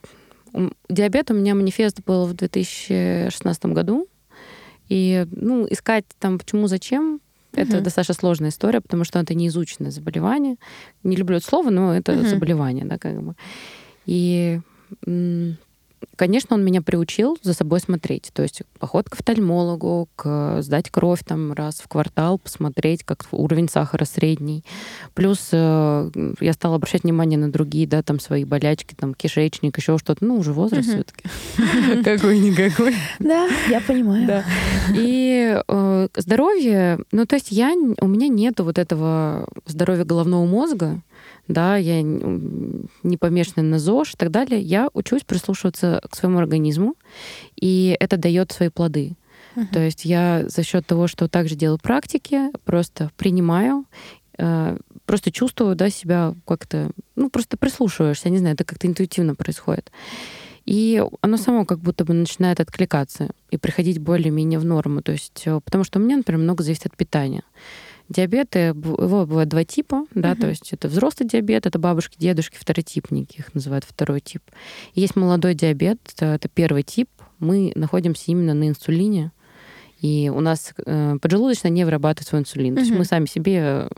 [SPEAKER 2] Диабет у меня манифест был в 2016 году. И, ну, искать там почему, зачем, это
[SPEAKER 1] Мгм.
[SPEAKER 2] достаточно сложная история, потому что это неизученное заболевание. Не люблю это слово, но это
[SPEAKER 1] Мгм.
[SPEAKER 2] заболевание, да, как бы. И, конечно, он меня приучил за собой смотреть. То есть поход к офтальмологу, к сдать кровь там раз в квартал, посмотреть, как уровень сахара средний. Плюс э, я стала обращать внимание на другие, да, там свои болячки, там кишечник, еще что-то. Ну, уже возраст
[SPEAKER 1] Мгм.
[SPEAKER 2] все-таки. <laughs> Какой-никакой.
[SPEAKER 1] Да, я понимаю.
[SPEAKER 2] И э, здоровье, ну то есть я, у меня нету вот этого здоровья головного мозга, да, я не помешана на ЗОЖ и так далее. Я учусь прислушиваться к своему организму, и это дает свои плоды.
[SPEAKER 1] Мгм.
[SPEAKER 2] То есть я за счет того, что также делаю практики, просто принимаю, э, просто чувствую да, себя как-то, ну просто прислушиваешься, я не знаю, это как-то интуитивно происходит. И оно само как будто бы начинает откликаться и приходить более-менее в норму. То есть, э, потому что у меня, например, много зависит от питания. Э, б- его бывает два типа, да,
[SPEAKER 1] Мгм.
[SPEAKER 2] то есть это взрослый диабет, это бабушки, дедушки, второтипники, их называют второй тип. И есть молодой диабет, это, это первый тип. Мы находимся именно на инсулине, и у нас э, поджелудочная не вырабатывает свой инсулин. То есть мы сами себе э,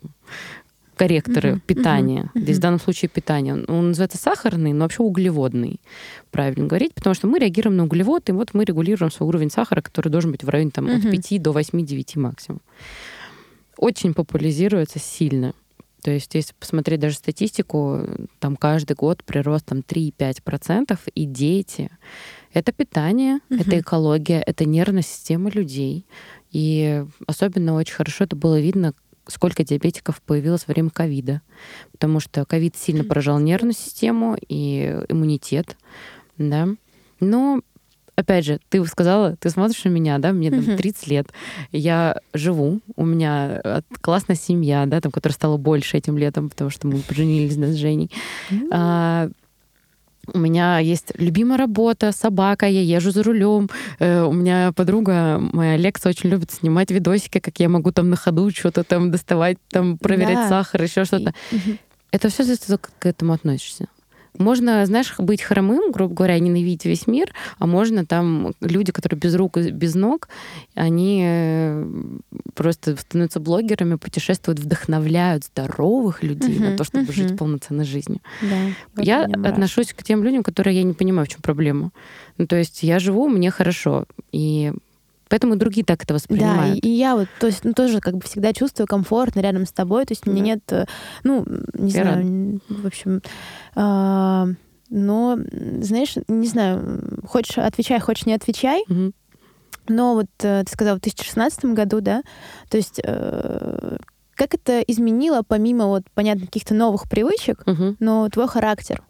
[SPEAKER 2] корректоры
[SPEAKER 1] Мгм,
[SPEAKER 2] питания.
[SPEAKER 1] мгм,
[SPEAKER 2] Здесь в данном случае питание. Он, называется сахарный, но вообще углеводный, правильно говорить, потому что мы реагируем на углевод, и вот мы регулируем свой уровень сахара, который должен быть в районе там, от
[SPEAKER 1] Мгм.
[SPEAKER 2] 5 до 8-9 максимум. Очень популяризируется сильно. То есть, если посмотреть даже статистику, там каждый год прирост там 3-5%, и дети. Это питание,
[SPEAKER 1] Мгм.
[SPEAKER 2] это экология, это нервная система людей. И особенно очень хорошо это было видно, сколько диабетиков появилось во время ковида. Потому что ковид сильно поражал нервную систему и иммунитет. Да. Но опять же, ты сказала, ты смотришь на меня, да, мне там 30 лет, я живу, у меня э, классная семья, да, там, которая стала больше этим летом, потому что мы поженились да, с Женей. А, у меня есть любимая работа, собака, я езжу за рулем. Э, у меня подруга, моя Лекса, очень любит снимать видосики, как я могу там на ходу что-то там доставать, там проверять да. сахар, еще что-то. Это все зависит, как к этому относишься. Можно, знаешь, быть хромым, грубо говоря, ненавидеть весь мир, а можно там люди, которые без рук и без ног, они э, просто становятся блогерами, путешествуют, вдохновляют здоровых людей uh-huh, на то, чтобы uh-huh. жить полноценной жизнью. Да, я отношусь к тем людям, которые я не понимаю, в чем проблема. Ну, то есть я живу, мне хорошо. И Поэтому другие так это воспринимают.
[SPEAKER 1] Да, и, и я вот то есть, ну, тоже как бы всегда чувствую комфортно рядом с тобой. То есть да. у меня нет, э, ну, не я знаю, рада. в общем, э, но, знаешь, не знаю, хочешь отвечай, хочешь не отвечай. Угу. Но вот э, ты сказал в 2016 году, да, то есть э, как это изменило, помимо вот, понятно, каких-то новых привычек, угу. но твой характер?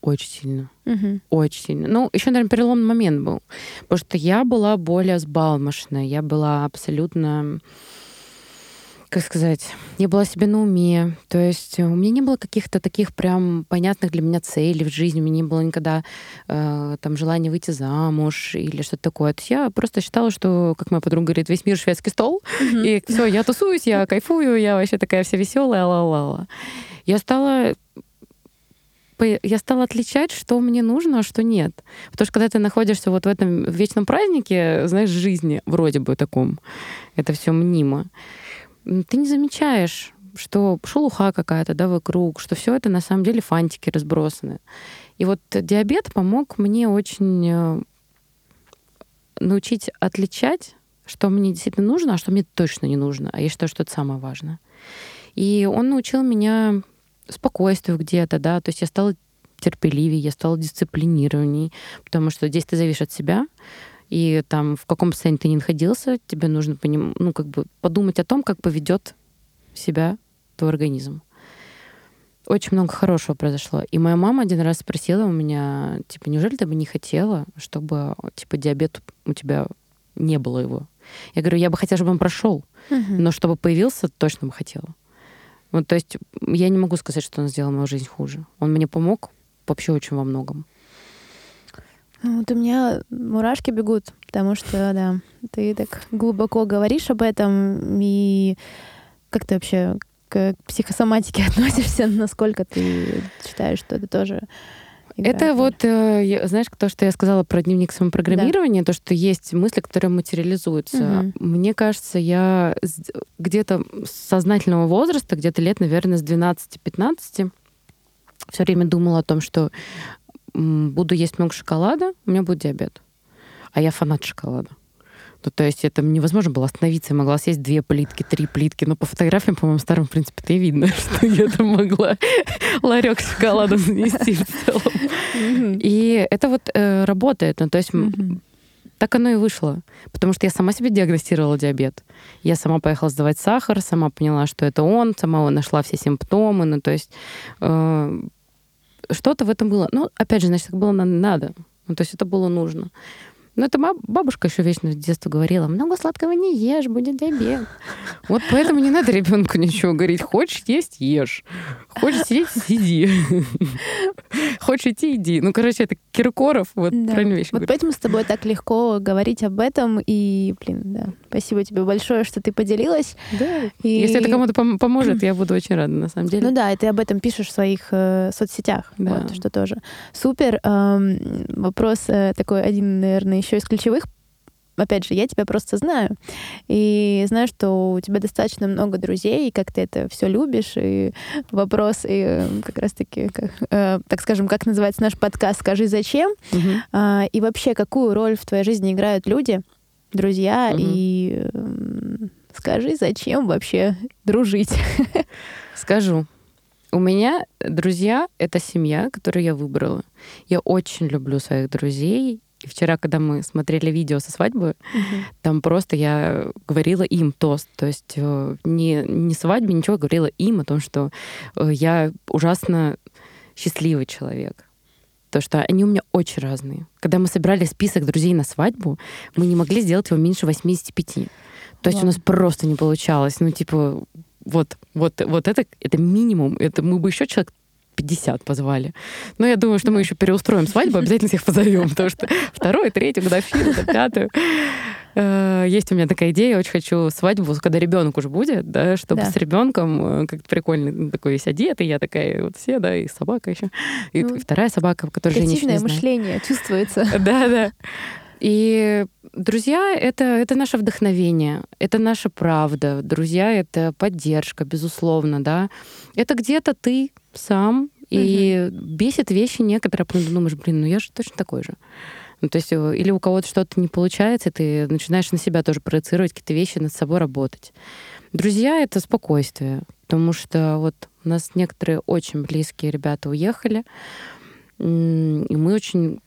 [SPEAKER 2] Очень сильно. Угу. Очень сильно. Ну, еще, наверное, переломный момент был. Потому что я была более сбалмошная. Я была абсолютно как сказать, я была себе на уме. То есть у меня не было каких-то таких прям понятных для меня целей в жизни. У меня не было никогда э, там желания выйти замуж или что-то такое. То есть я просто считала, что, как моя подруга говорит, весь мир шведский стол. Mm-hmm. И все, я тусуюсь, я <laughs> кайфую, я вообще такая вся веселая, ла-ла-ла. Я стала я стала отличать, что мне нужно, а что нет. Потому что когда ты находишься вот в этом вечном празднике, знаешь, жизни, вроде бы таком, это все мнимо, ты не замечаешь, что шелуха какая-то, да, вокруг, что все это на самом деле фантики разбросаны. И вот диабет помог мне очень э, научить отличать, что мне действительно нужно, а что мне точно не нужно. А я считаю, что это самое важное. И он научил меня спокойствию где-то, да, то есть я стала терпеливее, я стала дисциплинированней, потому что здесь ты зависишь от себя, и там в каком состоянии ты не находился, тебе нужно поним, ну, как бы подумать о том, как поведет себя твой организм. Очень много хорошего произошло. И моя мама один раз спросила у меня, типа, неужели ты бы не хотела, чтобы, типа, диабет у тебя не было его? Я говорю, я бы хотела, чтобы он прошел, угу. но чтобы появился, точно бы хотела. Вот, то есть я не могу сказать, что он сделал мою жизнь хуже. Он мне помог вообще очень во многом.
[SPEAKER 1] Ну, вот у меня мурашки бегут, потому что, да, ты так глубоко говоришь об этом, и как ты вообще к психосоматике <laughs> относишься, насколько ты считаешь, что это тоже
[SPEAKER 2] это вот, э, знаешь, то, что я сказала про дневник самопрограммирования, да. то, что есть мысли, которые материализуются. Угу. Мне кажется, я где-то с сознательного возраста, где-то лет, наверное, с 12-15, все время думала о том, что буду есть много шоколада, у меня будет диабет. А я фанат шоколада. Ну, то есть это невозможно было остановиться. Я могла съесть две плитки, три плитки. Но по фотографиям, по-моему, старым, в принципе, ты видно, <laughs> что я там могла ларек шоколада занести в целом. И это вот э, работает. Ну, то есть так оно и вышло. Потому что я сама себе диагностировала диабет. Я сама поехала сдавать сахар, сама поняла, что это он, сама нашла все симптомы. Ну, то есть э, что-то в этом было. Ну, опять же, значит, так было надо. Ну, то есть это было нужно. Ну, это бабушка еще вечно с детства говорила, много сладкого не ешь, будет диабет. Вот поэтому не надо ребенку ничего говорить. Хочешь есть, ешь. Хочешь сидеть, сиди. Хочешь идти, иди. Ну, короче, это Киркоров, вот да. правильную вещь
[SPEAKER 1] Вот говорит. поэтому с тобой так легко говорить об этом. И, блин, да, спасибо тебе большое, что ты поделилась.
[SPEAKER 2] Да. И... Если это кому-то пом- поможет, я буду очень рада, на самом деле.
[SPEAKER 1] Ну да, и ты об этом пишешь в своих э, соцсетях. Да. Вот, что тоже супер. Эм, вопрос э, такой один, наверное, еще из ключевых опять же, я тебя просто знаю. И знаю, что у тебя достаточно много друзей, и как ты это все любишь. И вопрос, и э, как раз-таки, э, так скажем, как называется наш подкаст «Скажи, зачем?» угу. а, И вообще, какую роль в твоей жизни играют люди, друзья, угу. и э, скажи, зачем вообще дружить? <laughs>
[SPEAKER 2] Скажу. У меня друзья — это семья, которую я выбрала. Я очень люблю своих друзей, И вчера, когда мы смотрели видео со свадьбы, угу. там просто я говорила им тост. То есть э, не, не свадьбе, ничего, говорила им о том, что э, я ужасно счастливый человек. То, что они у меня очень разные. Когда мы собирали список друзей на свадьбу, мы не могли сделать его меньше 85. То есть Ладно. у нас просто не получалось. Ну, типа, вот, вот, вот это, это минимум. Это мы бы еще человек 50 позвали. Но я думаю, что мы еще переустроим свадьбу, обязательно всех позовем, потому что второй, третий, годовщину, пятую. Э, есть у меня такая идея, я очень хочу свадьбу, когда ребенок уже будет, да, чтобы да. с ребенком э, как-то прикольно ну, такой весь одетый, я такая вот все, да, и собака еще, и, ну, вторая собака, которая же еще не
[SPEAKER 1] мышление чувствуется.
[SPEAKER 2] Да, да. И друзья — это, это наше вдохновение, это наша правда. Друзья — это поддержка, безусловно, да. Это где-то ты сам, и угу. бесит вещи некоторые, а потом думаешь, блин, ну я же точно такой же. Ну, то есть э, или у кого-то что-то не получается, ты начинаешь на себя тоже проецировать какие-то вещи, над собой работать. Друзья — это спокойствие, потому что вот у нас некоторые очень близкие ребята уехали, и мы очень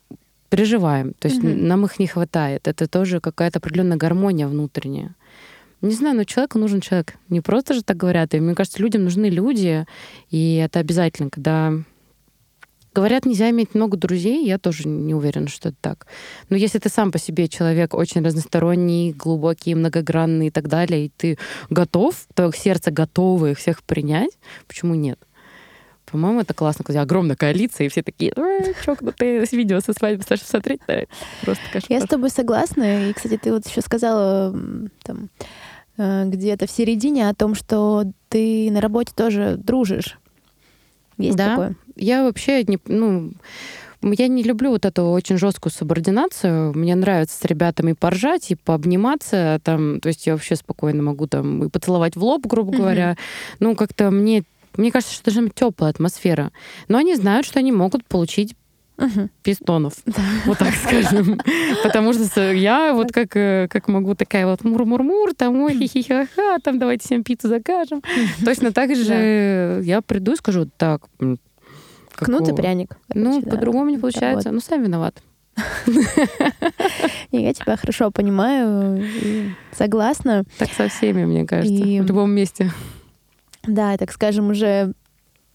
[SPEAKER 2] переживаем. То есть mm нам их не хватает. Это тоже какая-то определенная гармония внутренняя. Не знаю, но человеку нужен человек. Не просто же так говорят. И мне кажется, людям нужны люди. И это обязательно, когда Говорят, нельзя иметь много друзей, я тоже не уверена, что это так. Но если ты сам по себе человек очень разносторонний, глубокий, многогранный и так далее, и ты готов, твое сердце готово их всех принять, почему нет? По-моему, это классно, когда огромная коалиция, и все такие, «Э, чокнутые видео со свадьбы, Саша, смотреть, да, просто кошмар.
[SPEAKER 1] Я с тобой согласна, и, кстати, ты вот еще сказала там, э, где-то в середине о том, что ты на работе тоже дружишь. Есть
[SPEAKER 2] да,
[SPEAKER 1] такое?
[SPEAKER 2] я вообще не, ну, я не люблю вот эту очень жесткую субординацию. Мне нравится с ребятами поржать и пообниматься. Там, то есть я вообще спокойно могу там и поцеловать в лоб, грубо говоря. Mm-hmm. Ну, как-то мне мне кажется, что должна быть теплая атмосфера. Но они знают, что они могут получить угу. пистонов, <laughs> да. вот так скажем. Потому что я вот как, э, как могу такая вот мур-мур-мур, там, ой, хи-хи-ха-ха, там, давайте всем пиццу закажем. Точно так же я приду и скажу, так,
[SPEAKER 1] Кнут и пряник.
[SPEAKER 2] Ну, по-другому не получается. Ну, сами виноваты. <laughs>
[SPEAKER 1] Я тебя хорошо понимаю, согласна.
[SPEAKER 2] Так со всеми, мне кажется, в любом месте.
[SPEAKER 1] Да, так скажем, уже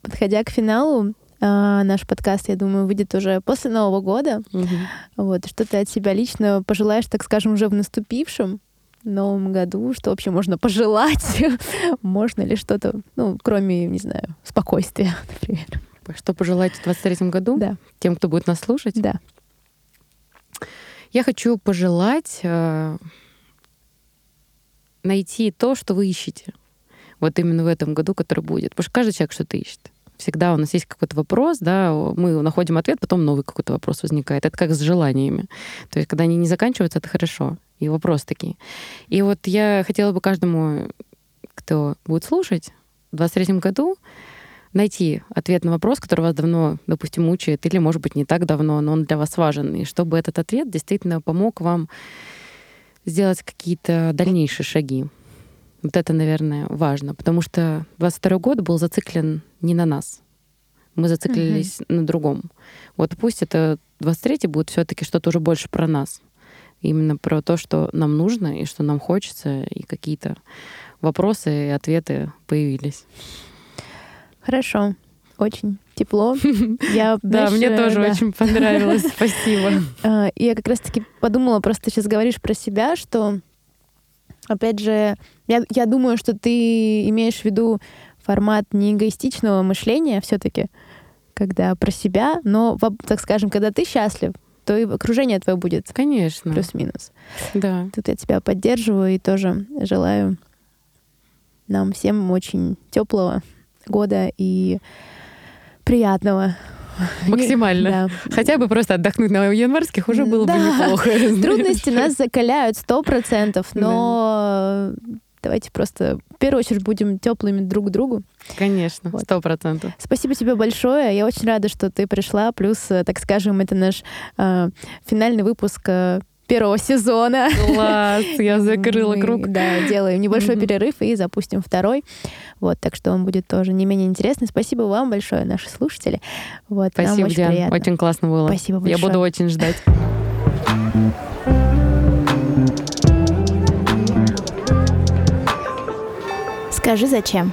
[SPEAKER 1] подходя к финалу, а, наш подкаст, я думаю, выйдет уже после Нового года. Угу. Вот, что ты от себя лично пожелаешь, так скажем, уже в наступившем новом году, что вообще можно пожелать? <laughs> можно ли что-то, ну, кроме, не знаю, спокойствия, <laughs> например.
[SPEAKER 2] Что пожелать в 23 году?
[SPEAKER 1] Да.
[SPEAKER 2] Тем, кто будет нас слушать?
[SPEAKER 1] Да.
[SPEAKER 2] Я хочу пожелать э, найти то, что вы ищете вот именно в этом году, который будет. Потому что каждый человек что-то ищет. Всегда у нас есть какой-то вопрос, да, мы находим ответ, потом новый какой-то вопрос возникает. Это как с желаниями. То есть, когда они не заканчиваются, это хорошо. И вопросы такие. И вот я хотела бы каждому, кто будет слушать, в 23 году найти ответ на вопрос, который вас давно, допустим, мучает, или, может быть, не так давно, но он для вас важен. И чтобы этот ответ действительно помог вам сделать какие-то дальнейшие шаги. Вот это, наверное, важно, потому что 22 год был зациклен не на нас. Мы зациклились mm-hmm. на другом. Вот пусть это 23 будет все-таки что-то уже больше про нас. Именно про то, что нам нужно и что нам хочется, и какие-то вопросы и ответы появились.
[SPEAKER 1] Хорошо. Очень тепло. <laughs>
[SPEAKER 2] Я, да, мне тоже очень понравилось. Спасибо. <laughs>
[SPEAKER 1] А, я как раз-таки подумала, просто сейчас говоришь про себя, что Опять же, я, я думаю, что ты имеешь в виду формат не эгоистичного мышления все-таки, когда про себя, но, так скажем, когда ты счастлив, то и окружение твое будет.
[SPEAKER 2] Конечно.
[SPEAKER 1] Плюс-минус.
[SPEAKER 2] Да.
[SPEAKER 1] Тут я тебя поддерживаю и тоже желаю нам всем очень теплого года и приятного <laughs>
[SPEAKER 2] Максимально. Да. Хотя бы просто отдохнуть на январских уже было да. бы неплохо. <laughs>
[SPEAKER 1] Трудности нас закаляют сто процентов, но да. давайте просто в первую очередь будем теплыми друг к другу.
[SPEAKER 2] Конечно, сто вот. процентов.
[SPEAKER 1] Спасибо тебе большое. Я очень рада, что ты пришла. Плюс, э, так скажем, это наш э, финальный выпуск э, первого сезона.
[SPEAKER 2] Класс, я <laughs> закрыла круг.
[SPEAKER 1] Да, делаем небольшой перерыв и запустим второй. Вот, так что он будет тоже не менее интересный. Спасибо вам большое, наши слушатели. Вот,
[SPEAKER 2] Спасибо, нам очень Диан, приятно. очень классно было.
[SPEAKER 1] Спасибо большое.
[SPEAKER 2] Я буду очень ждать.
[SPEAKER 1] Скажи, зачем?